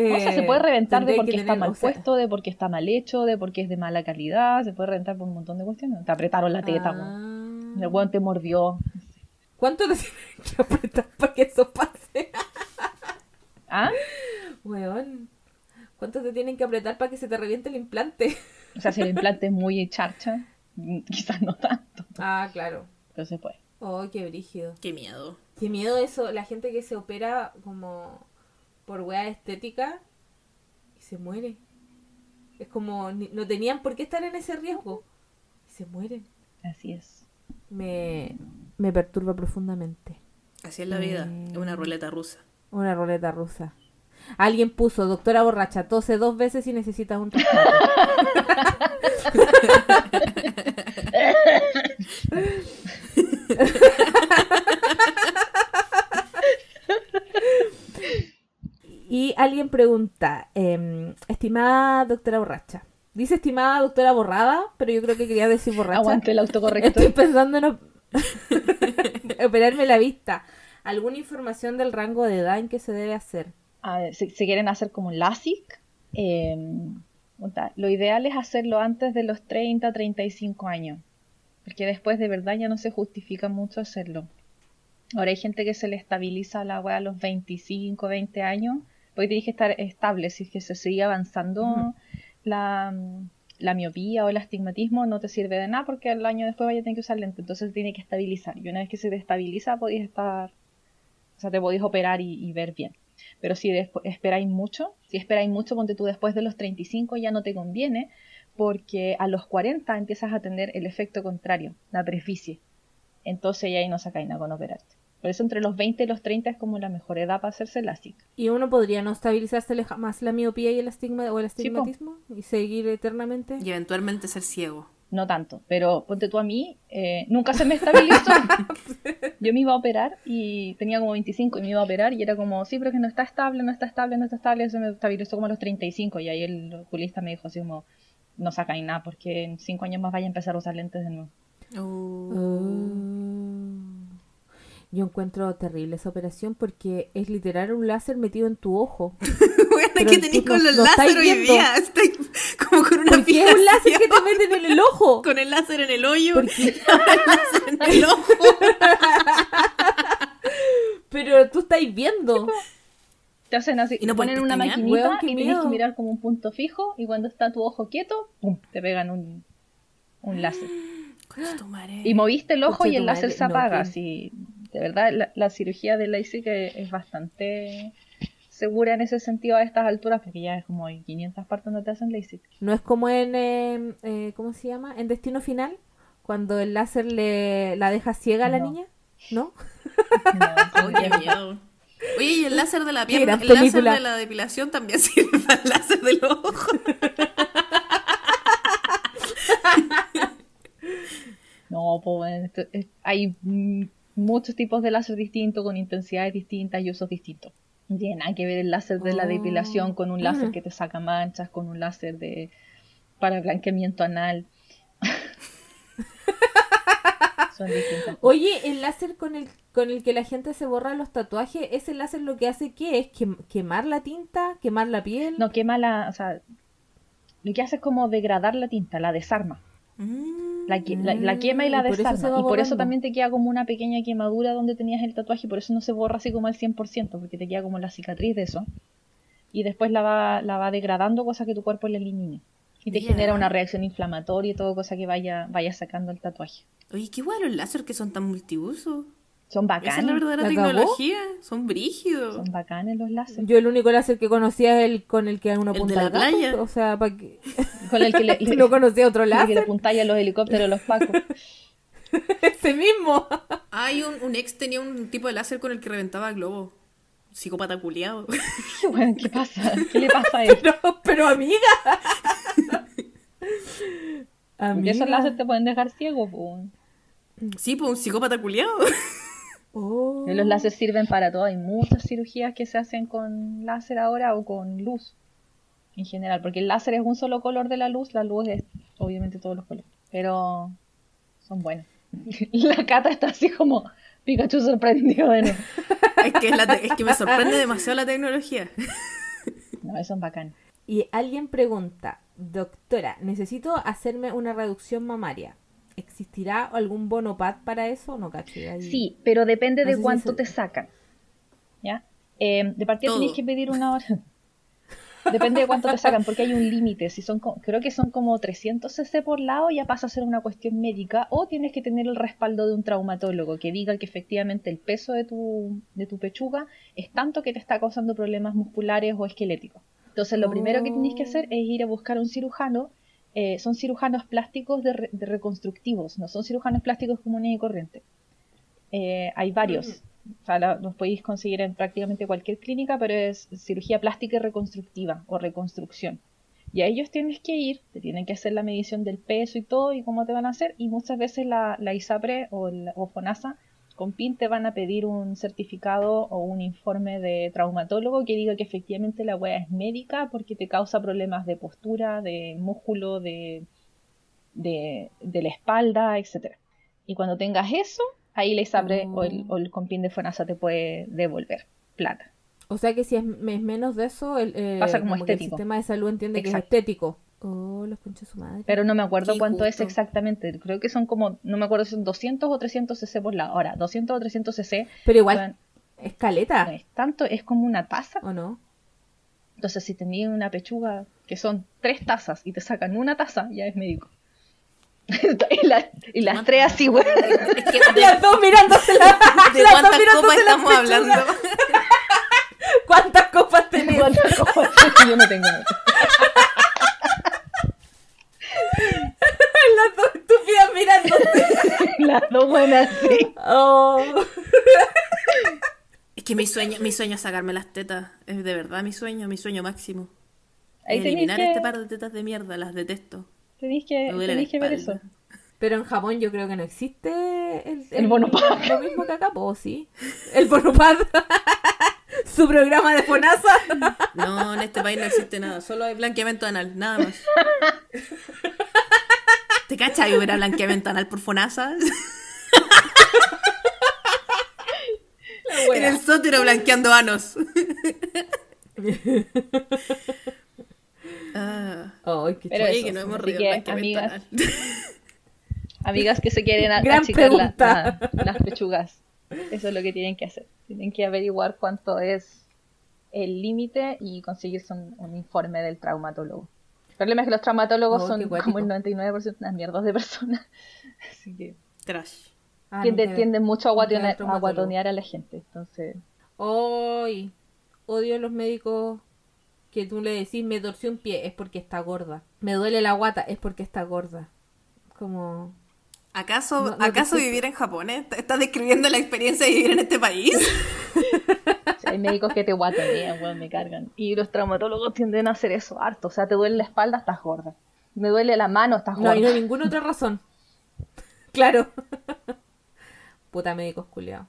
Co- o sea, se puede Eh, reventar de porque que está tener- mal o sea- puesto, de porque está mal hecho, de porque es de mala calidad, se puede reventar por un montón de cuestiones. Te apretaron la teta, weón. Ah. el weón te mordió. ¿Cuánto te tienen que apretar para que eso pase? ¿Ah? Weón. ¿Cuánto te tienen que apretar para que se te reviente el implante? O sea, si el implante es muy charcha, quizás no tanto, Ah, claro. pero se puede. Oh, qué brígido. Qué miedo. Qué miedo eso, la gente que se opera como por wea estética y se muere. Es como, ni- no tenían por qué estar en ese riesgo. Y se mueren. Así es. Me, me perturba profundamente. Así es la vida. Es una ruleta rusa. Una ruleta rusa. Alguien puso, doctora borracha, tose dos veces y necesitas un y alguien pregunta, em, estimada doctora borracha. Dice estimada doctora borrada, pero yo creo que quería decir borracha. Aguante el autocorrector. Estoy pensando en op- operarme la vista. ¿Alguna información del rango de edad en que se debe hacer? A ver, si, si quieren hacer como un LASIK, eh, puta, lo ideal es hacerlo antes de los 30, 35 años. Porque después de verdad ya no se justifica mucho hacerlo. Ahora hay gente que se le estabiliza la weá a los 25, 20 años. Porque tienes que estar estable. Si es que se sigue avanzando la, la miopía o el astigmatismo, no te sirve de nada porque el año después vaya a tener que usar lente. Entonces tiene que estabilizar. Y una vez que se te estabiliza, podéis estar. O sea, te podéis operar y, y ver bien. Pero si esperáis mucho, si esperáis mucho, ponte tú después de los 35 ya no te conviene, porque a los 40 empiezas a tener el efecto contrario, la preficie. Entonces ya ahí no sacáis nada con operarte. Por eso entre los 20 y los 30 es como la mejor edad para hacerse LASIK. ¿Y uno podría no estabilizársele jamás la miopía y el astigma o el po. astigmatismo? ¿Y seguir eternamente? Y eventualmente ser ciego. No tanto, pero ponte tú a mí, eh, nunca se me estabilizó. Yo me iba a operar y tenía como 25 y me iba a operar y era como, sí, pero que no está estable, no está estable, no está estable. Se me estabilizó como a los 35 y ahí el oculista me dijo así como, no sacáis nada porque en 5 años más vaya a empezar a usar lentes de nuevo. Oh. Yo encuentro terrible esa operación porque es literal un láser metido en tu ojo. Bueno, Pero ¿qué tú tenéis no- con los no láser hoy viendo. día? Estoy como con una Porque es un láser que te meten en el ojo. Con el láser en el hoyo. Porque- el láser en el ojo. Pero tú estáis viendo. Te hacen así, ¿Y no ponen una maquinita Weón, y tienes miedo. que mirar como un punto fijo y cuando está tu ojo quieto, ¡pum! te pegan un, un láser. Y moviste el ojo y el láser madre, se no, apaga. así, de verdad, la, la cirugía de LASIK es, es bastante segura en ese sentido a estas alturas, porque ya es como hay 500 partes donde te hacen LASIK. No es como en, eh, eh, ¿cómo se llama? En Destino Final, cuando el láser le la deja ciega a la No. niña, ¿no? No, miedo. Oye, y el láser de la pierna, el láser de la depilación también sirve para el láser del ojo. No, pues esto- es- hay mm, muchos tipos de láser distintos, con intensidades distintas y usos distintos. Tiene nada que ver el láser de la Oh. depilación con un láser Mm. que te saca manchas, con un láser de para blanqueamiento anal. Son distintas. Oye, el láser con el, con el que la gente se borra los tatuajes, ese láser lo que hace qué es Quem- quemar la tinta, quemar la piel. No quema la, o sea, lo que hace es como degradar la tinta, la desarma. Mm. La, la- la quema y la Mm, desarma. va Y por eso también te queda como una pequeña quemadura donde tenías el tatuaje y por eso no se borra así como al 100%, porque te queda como la cicatriz de eso. Y después la va, la va degradando, cosa que tu cuerpo la elimine. Y te genera una reacción inflamatoria y todo, cosa que vaya, vaya sacando el tatuaje. Oye, qué guay los láser que son tan multiusos. Son Esa es la bacanes. verdadera ¿La acabó? tecnología. Son brígidos. Son bacanes los láseres. Yo el único láser que conocía es el con el que uno El de apunta la playa. O sea, para que Con el que le, le- no conocía otro con el que le láser. apuntáis a los helicópteros los pacos. Ese mismo. Hay un, un ex tenía un tipo de láser con el que reventaba globos. Psicópata culiado. Qué bueno, ¿qué pasa? ¿Qué le pasa a él? Pero, pero amiga. Porque amiga. esos láseres te pueden dejar ciego. po. sí, pues un psicópata culiado. Oh. Los láser sirven para todo. Hay muchas cirugías que se hacen con láser ahora o con luz en general. Porque el láser es un solo color de la luz. La luz es obviamente todos los colores. Pero son buenos. La cata está así como Pikachu sorprendido de nuevo. es, que es, la es que me sorprende demasiado la tecnología. No, esos son bacanes. Y alguien pregunta, doctora, necesito hacerme una reducción mamaria. ¿Existirá algún bonopad para eso? No cacho. ahí- Sí, pero depende No de si cuánto te sacan. ¿Ya? Eh, de partida tenéis que pedir una hora. Depende de cuánto te sacan, porque hay un límite. Si son, creo que son como 300 cc por lado, ya pasa a ser una cuestión médica. O tienes que tener el respaldo de un traumatólogo que diga que efectivamente el peso de tu, de tu pechuga es tanto que te está causando problemas musculares o esqueléticos. Entonces, lo primero que tenéis que hacer es ir a buscar a un cirujano. Eh, son cirujanos plásticos de, re- de reconstructivos, no son cirujanos plásticos comunes y corrientes. Eh, hay varios. O sea, la- los podéis conseguir en prácticamente cualquier clínica, pero es cirugía plástica y reconstructiva o reconstrucción. Y a ellos tienes que ir, te tienen que hacer la medición del peso y todo, y cómo te van a hacer. Y muchas veces la, la ISAPRE o, la, o FONASA con PIN te van a pedir un certificado o un informe de traumatólogo que diga que efectivamente la hueá es médica porque te causa problemas de postura, de músculo, de, de, de la espalda, etcétera. Y cuando tengas eso, ahí la ISAPRE o, el, o el compin de FONASA te puede devolver plata. O sea que si es, es menos de eso, el, eh, Pasa como que el estético. sistema de salud entiende Exacto. que es estético. Oh, los su madre. Pero no me acuerdo Qué cuánto es exactamente. Creo que son como, no me acuerdo si son 200 o 300 cc por lado. Ahora, 200 o 300 cc Pero igual, bueno, escaleta, no es tanto, es como una taza. ¿o no? Entonces, si tenías una pechuga que son tres tazas y te sacan una taza, ya es médico. y, la- y las tres así, güey. Es que de, Las dos mirándose la, de las dos cuántas copas la estamos pechuga. hablando. ¿Cuántas copas tenés? ¿Cuántas copas? Yo no tengo mucho. Las dos estúpidas mirándose. Las dos buenas, sí. Oh. Es que mi sueño, mi sueño es sacarme las tetas. Es de verdad mi sueño, mi sueño máximo. Ahí Eliminar que, este par de tetas de mierda, las detesto. tenéis que, tenéis que ver eso. Pero en Japón yo creo que no existe el, El bonopad. Lo mismo que acá, pues sí. El bonopad. Su programa de Fonasa. No, en este país no existe nada, solo hay blanqueamiento anal, nada más. ¿Te cachas? Yo hubiera blanqueamiento anal por Fonasa. En el sótero blanqueando anos. Ah, Ay, qué Pero eso, que no hemos reído que, amigas. Amigas que se quieren a- achicar la- la- las pechugas. Eso es lo que tienen que hacer. Tienen que averiguar cuánto es el límite y conseguirse un, un informe del traumatólogo. El problema es que los traumatólogos Oh, son como el 99% unas mierdas de personas. Así que Trash. Ah, tienden, mucho a guatonear, a guatonear a la gente. Entonces, Ay, odio a los médicos que tú le decís, me torció un pie, es porque está gorda. Me duele la guata, es porque está gorda. Como... ¿Acaso, No- no te ¿acaso vivir en Japón? eh? ¿Estás describiendo la experiencia de vivir en este país? hay médicos que te guatonean, weón, me cargan. Y los traumatólogos tienden a hacer eso harto. O sea, te duele la espalda, estás gorda. Me duele la mano, estás No, gorda. y no hay ninguna otra razón. Claro. Puta médicos culiados.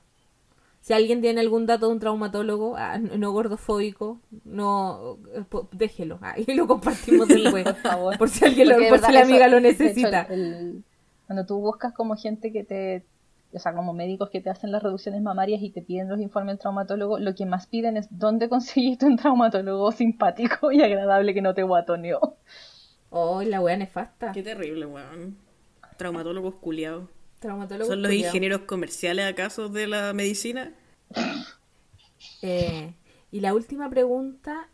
Si alguien tiene algún dato de un traumatólogo, ah, no no gordofóbico, no eh, déjelo. Ah, y lo compartimos después. por favor. Por si alguien lo, Porque por si la eso- amiga lo hecho, necesita. el- cuando tú buscas como gente que te, o sea, como médicos que te hacen las reducciones mamarias y te piden los informes del traumatólogo, lo que más piden es dónde conseguiste un traumatólogo simpático y agradable que no te guatoneó. Oh, la wea nefasta. Qué terrible, weón. Traumatólogos culiados. Traumatólogo ¿Son los culiao. ingenieros comerciales acaso de la medicina? Eh, y la última pregunta.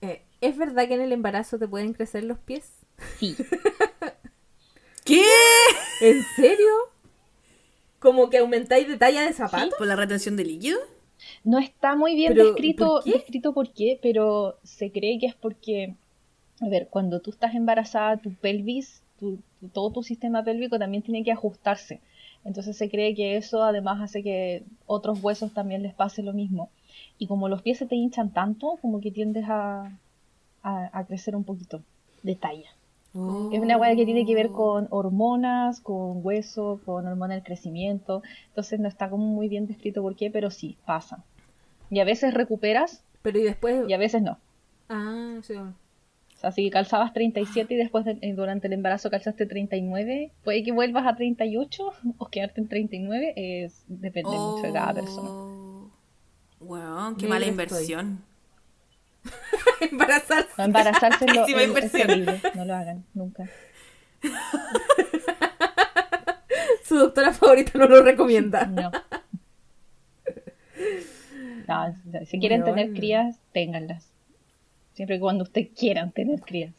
eh, ¿Es verdad que en el embarazo te pueden crecer los pies? Sí. ¿Qué? ¿En serio? ¿Como que aumentáis de talla de zapato? ¿Por la retención de líquido? No está muy bien Pero, descrito, ¿por qué? descrito por qué, pero se cree que es porque, a ver, cuando tú estás embarazada, tu pelvis, tu- tu- todo tu sistema pélvico también tiene que ajustarse. Entonces se cree que eso además hace que otros huesos también les pase lo mismo. Y como los pies se te hinchan tanto, como que tiendes a, a, a crecer un poquito de talla. Oh. Es una hueá que tiene que ver con hormonas, con hueso, con hormona del crecimiento. Entonces no está como muy bien descrito por qué, pero sí, pasa. Y a veces recuperas Pero y después. y a veces no. Ah, sí. O sea, si calzabas 37 y después de- eh, durante el embarazo calzaste 39, puede que vuelvas a 38 o quedarte en 39, es, depende mucho de cada persona. Oh. Weón, qué mala estoy. inversión. Embarazarse. No, embarazarse es, lo- es- no lo hagan, nunca. Su doctora favorita no lo recomienda. No. No, si quieren tener crías, ténganlas. Siempre y cuando ustedes quieran tener crías.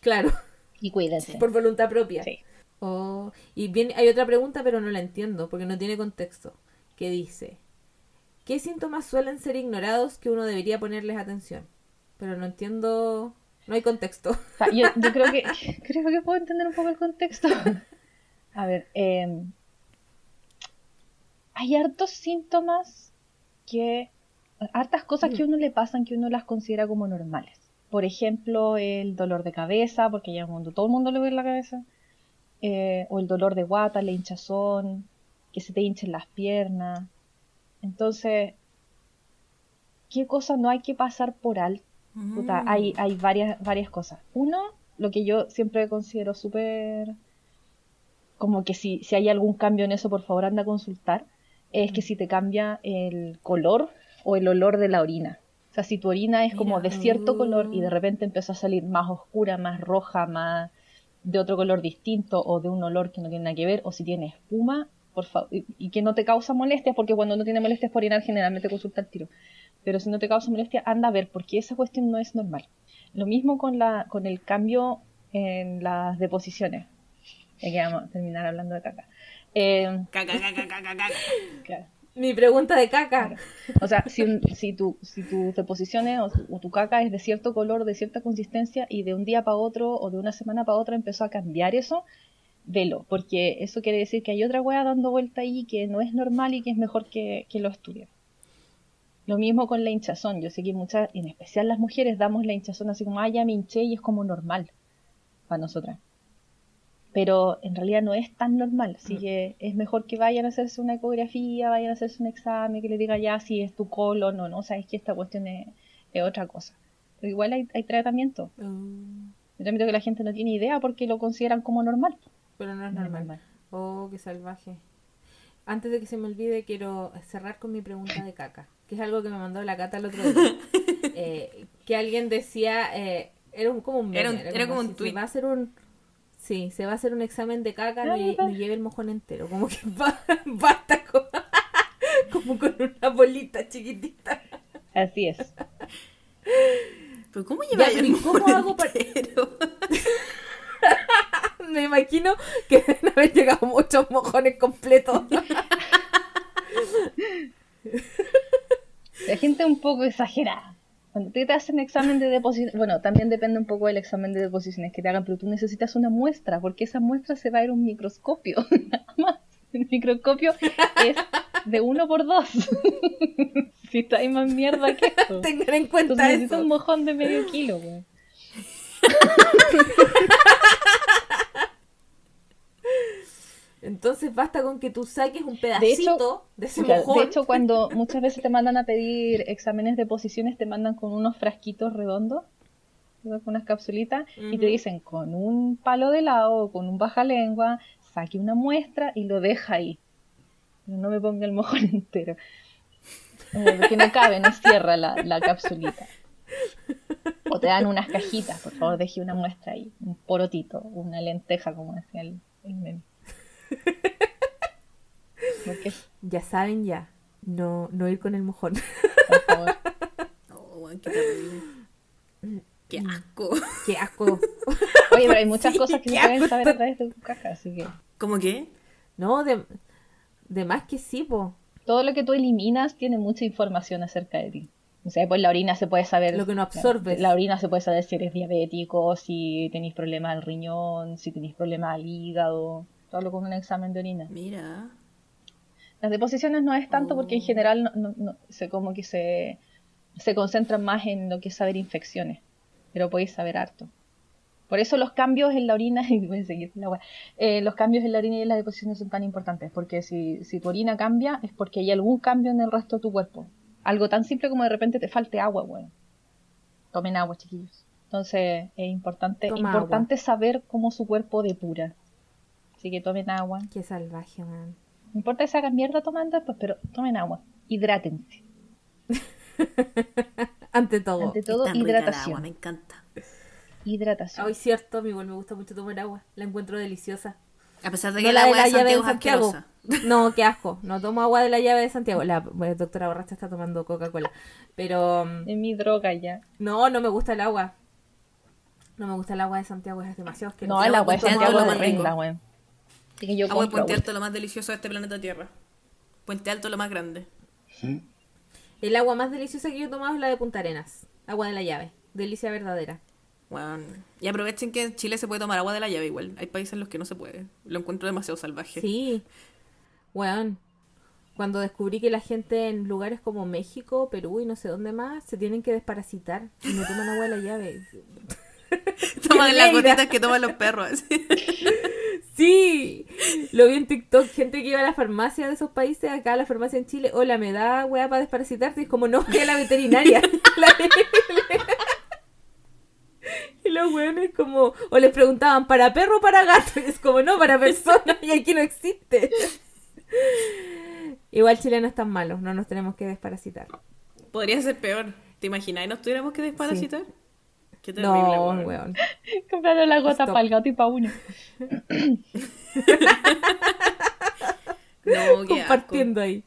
Claro, Y cuídense. por voluntad propia. Sí. Oh, y bien, hay otra pregunta, pero no la entiendo porque no tiene contexto. Que dice: ¿Qué síntomas suelen ser ignorados que uno debería ponerles atención? Pero no entiendo. No hay contexto. O sea, yo, yo creo que creo que puedo entender un poco el contexto. A ver, eh, hay hartos síntomas que, hartas cosas que a uno le pasan que uno las considera como normales. Por ejemplo, el dolor de cabeza, porque ya cuando todo el mundo le duele la cabeza, eh, o el dolor de guata, la hinchazón, que se te hinchen las piernas. Entonces, ¿qué cosas no hay que pasar por alto? Puta, Mm. hay, hay varias, varias cosas. Uno, lo que yo siempre considero súper como que si, si hay algún cambio en eso, por favor anda a consultar, es que si te cambia el color o el olor de la orina. O sea, si tu orina es como de cierto color y de repente empieza a salir más oscura, más roja, más de otro color distinto o de un olor que no tiene nada que ver, o si tiene espuma, por favor, y, y que no te causa molestias, porque cuando no tiene molestias por orinar generalmente consulta el tiro. Pero si no te causa molestia, anda a ver, porque esa cuestión no es normal. Lo mismo con, la, con el cambio en las deposiciones. Ya que vamos a terminar hablando de caca. Eh, Caca, caca, caca, caca. claro. Mi pregunta de caca. O sea, si, un- si, tu, si tus deposiciones o, o tu caca es de cierto color, de cierta consistencia, y de un día para otro o de una semana para otra empezó a cambiar eso, velo, porque eso quiere decir que hay otra wea dando vuelta ahí que no es normal y que es mejor que, que lo estudien. Lo mismo con la hinchazón. Yo sé que muchas, en especial las mujeres, damos la hinchazón así como, ah, ya me hinché y es como normal para nosotras. Pero en realidad no es tan normal, así que es mejor que vayan a hacerse una ecografía, vayan a hacerse un examen, que le diga ya si es tu colon o no, sabes que esta cuestión es, es otra cosa. Pero igual hay, hay tratamiento. Mm, Yo también creo que la gente no tiene idea porque lo consideran como normal. Pero no es No es normal. normal. Oh, qué salvaje. Antes de que se me olvide, quiero cerrar con mi pregunta de caca, que es algo que me mandó la cata el otro día. Eh, que alguien decía, eh, era un, como un meme, Era un- era como un. Se va a hacer un, sí, se va a hacer un examen de caca, no, ya. no lleve el mojón entero, como que ba- basta con, como con una bolita chiquitita. Así es. ¿Pero cómo Ya, lleva pero ¿y el cómo mojón hago para- entero? Me imagino que deben haber llegado muchos mojones completos. La gente es un poco exagerada. Cuando te hacen examen de deposición, bueno, también depende un poco del examen de deposiciones que te hagan, pero tú necesitas una muestra, porque esa muestra se va a ir a un microscopio, nada más. El microscopio es de uno por dos. si está ahí más mierda que esto. Tengan en Entonces cuenta necesitas eso. un mojón de medio kilo, güey. Entonces basta con que tú saques un pedacito de, ese Claro, mojón. de hecho, cuando muchas veces te mandan a pedir exámenes de posiciones, te mandan con unos frasquitos redondos, con unas capsulitas, y te dicen con un palo de helado o con un baja lengua, saque una muestra y lo deja ahí. Pero no me ponga el mojón entero. Porque no cabe, no cierra la, la capsulita. O te dan unas cajitas, por favor, deje una muestra ahí, un porotito, una lenteja, como decía el, el meme. Ya saben ya. No, no ir con el mojón. por favor. Oh, qué terrible. Qué asco. Qué asco. Oye, pero hay muchas Sí, cosas que se pueden saber a través de tu caca, así que ¿Cómo qué? No, de, de más que sí, po. todo lo que tú eliminas tiene mucha información acerca de ti. O sea, pues la orina se puede saber. Lo que no absorbes. La orina se puede saber si eres diabético, si tenéis problemas al riñón, si tenéis problemas al hígado. Todo lo con un examen de orina. Mira. Las deposiciones no es tanto porque en Oh. general no, no- no- se como que se, se concentran más en lo que es saber infecciones, pero podéis saber harto. Por eso los cambios en la orina, y voy a seguir la eh, los cambios en la orina y en las deposiciones son tan importantes, porque si, si tu orina cambia es porque hay algún cambio en el resto de tu cuerpo. Algo tan simple como de repente te falte agua, bueno. Tomen agua, chiquillos. Entonces es importante, Toma importante saber cómo su cuerpo depura. Así que tomen agua. Qué salvaje, man. No importa que se hagan mierda tomando después, pero tomen agua. Hidrátense. Ante todo. Ante todo, tan rica el agua, hidratación. me encanta. Hidratación. Hoy cierto, mí igual me gusta mucho tomar agua. La encuentro deliciosa. A pesar de No que el la de agua la de llave de Santiago. No, qué asco. No tomo agua de la llave de Santiago. La doctora Borracha está tomando Coca-Cola. Pero mm, Es mi droga ya. no, no me gusta el agua. No me gusta el agua de Santiago, es demasiado asqueroso. No, el agua de Santiago es lo es más rico. regla, weón. Así que yo Agua de Puente agua. Alto, lo más delicioso de este planeta Tierra. Puente Alto, lo más grande. El agua más deliciosa que yo he tomado es la de Punta Arenas. Agua de la llave. Delicia verdadera. Bueno, y aprovechen que en Chile se puede tomar agua de la llave igual. Hay países en los que no se puede. Lo encuentro demasiado salvaje. Sí. Weón. Cuando descubrí que la gente en lugares como México, Perú y no sé dónde más se tienen que desparasitar y no toman agua de la llave. Toman las gotitas que toman los perros. Sí, lo vi en TikTok, gente que iba a la farmacia de esos países, acá a la farmacia en Chile, hola, ¿me da weá para desparasitarte? Y es como, no, que a la veterinaria. La- y los weones como, o les preguntaban, ¿para perro o para gato? Y es como, no, para personas, y aquí no existe. Igual Chile no es tan malo, no nos tenemos que desparasitar. Podría ser peor. ¿Te imaginas? ¿Y nos tuviéramos que desparasitar? Qué terrible, No, weón. weón. Compraron la gota para el gato y para uno. No, qué compartiendo ahí.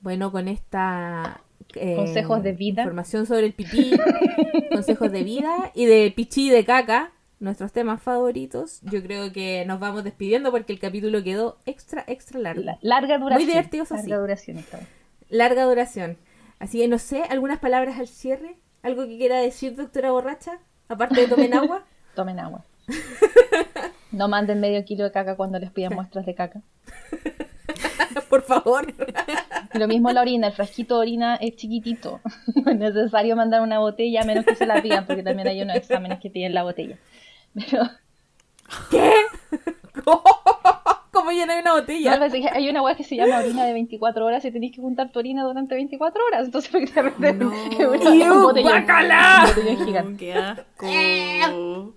Bueno, con esta eh, Consejos de vida. información sobre el pipí, consejos de vida y de pichí y de caca, nuestros temas favoritos, yo creo que nos vamos despidiendo porque el capítulo quedó extra, extra largo. La- larga duración. divertido, eso sí. Larga duración esta vez. Larga duración. Así que no sé, algunas palabras al cierre, algo que quiera decir, doctora borracha, aparte de tomen agua. Tomen agua. No manden medio kilo de caca cuando les pidan muestras de caca. Por favor. Lo mismo la orina, el frasquito de orina es chiquitito. No es necesario mandar una botella a menos que se la pidan, porque también hay unos exámenes que piden la botella. Pero ¿Qué? ¿Cómo llenar una botella? no, hay una weá que se llama orina de 24 horas y tenéis que juntar tu orina durante 24 horas. Entonces, repente No. es una- ¡Iu, un botellón, un botellón gigante. Qué asco.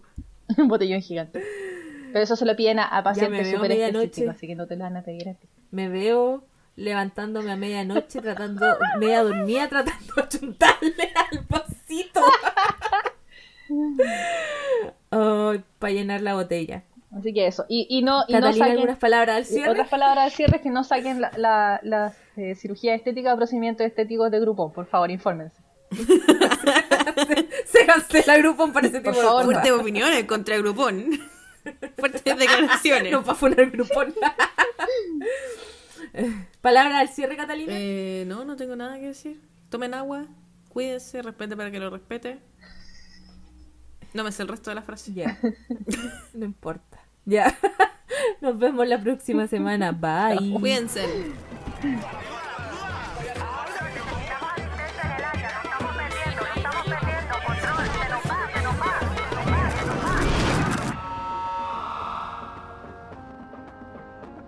Un botellón gigante. Pero eso se lo piden a, a pacientes súper específicos, así que no te lo van a pedir a ti. Me veo levantándome a medianoche tratando, media dormida tratando de chuntarle al vasito. para llenar la botella. Así que eso. Y, y no, y no saquen... algunas palabras al cierre. Otras palabras de cierre es que no saquen la, la, las eh, cirugías estéticas o procedimientos estéticos de grupo. Por favor, infórmense. Se cancela Groupon para ese Por tipo favor, de Fuertes opiniones contra Grupón. Fuertes declaraciones. No para poner Groupon. Palabras al cierre, Catalina. Eh, no, no tengo nada que decir. Tomen agua, cuídense, respete para que lo respete. No me sé el resto de la frase. Ya. No importa. Ya. Nos vemos la próxima semana. Bye. Cuídense.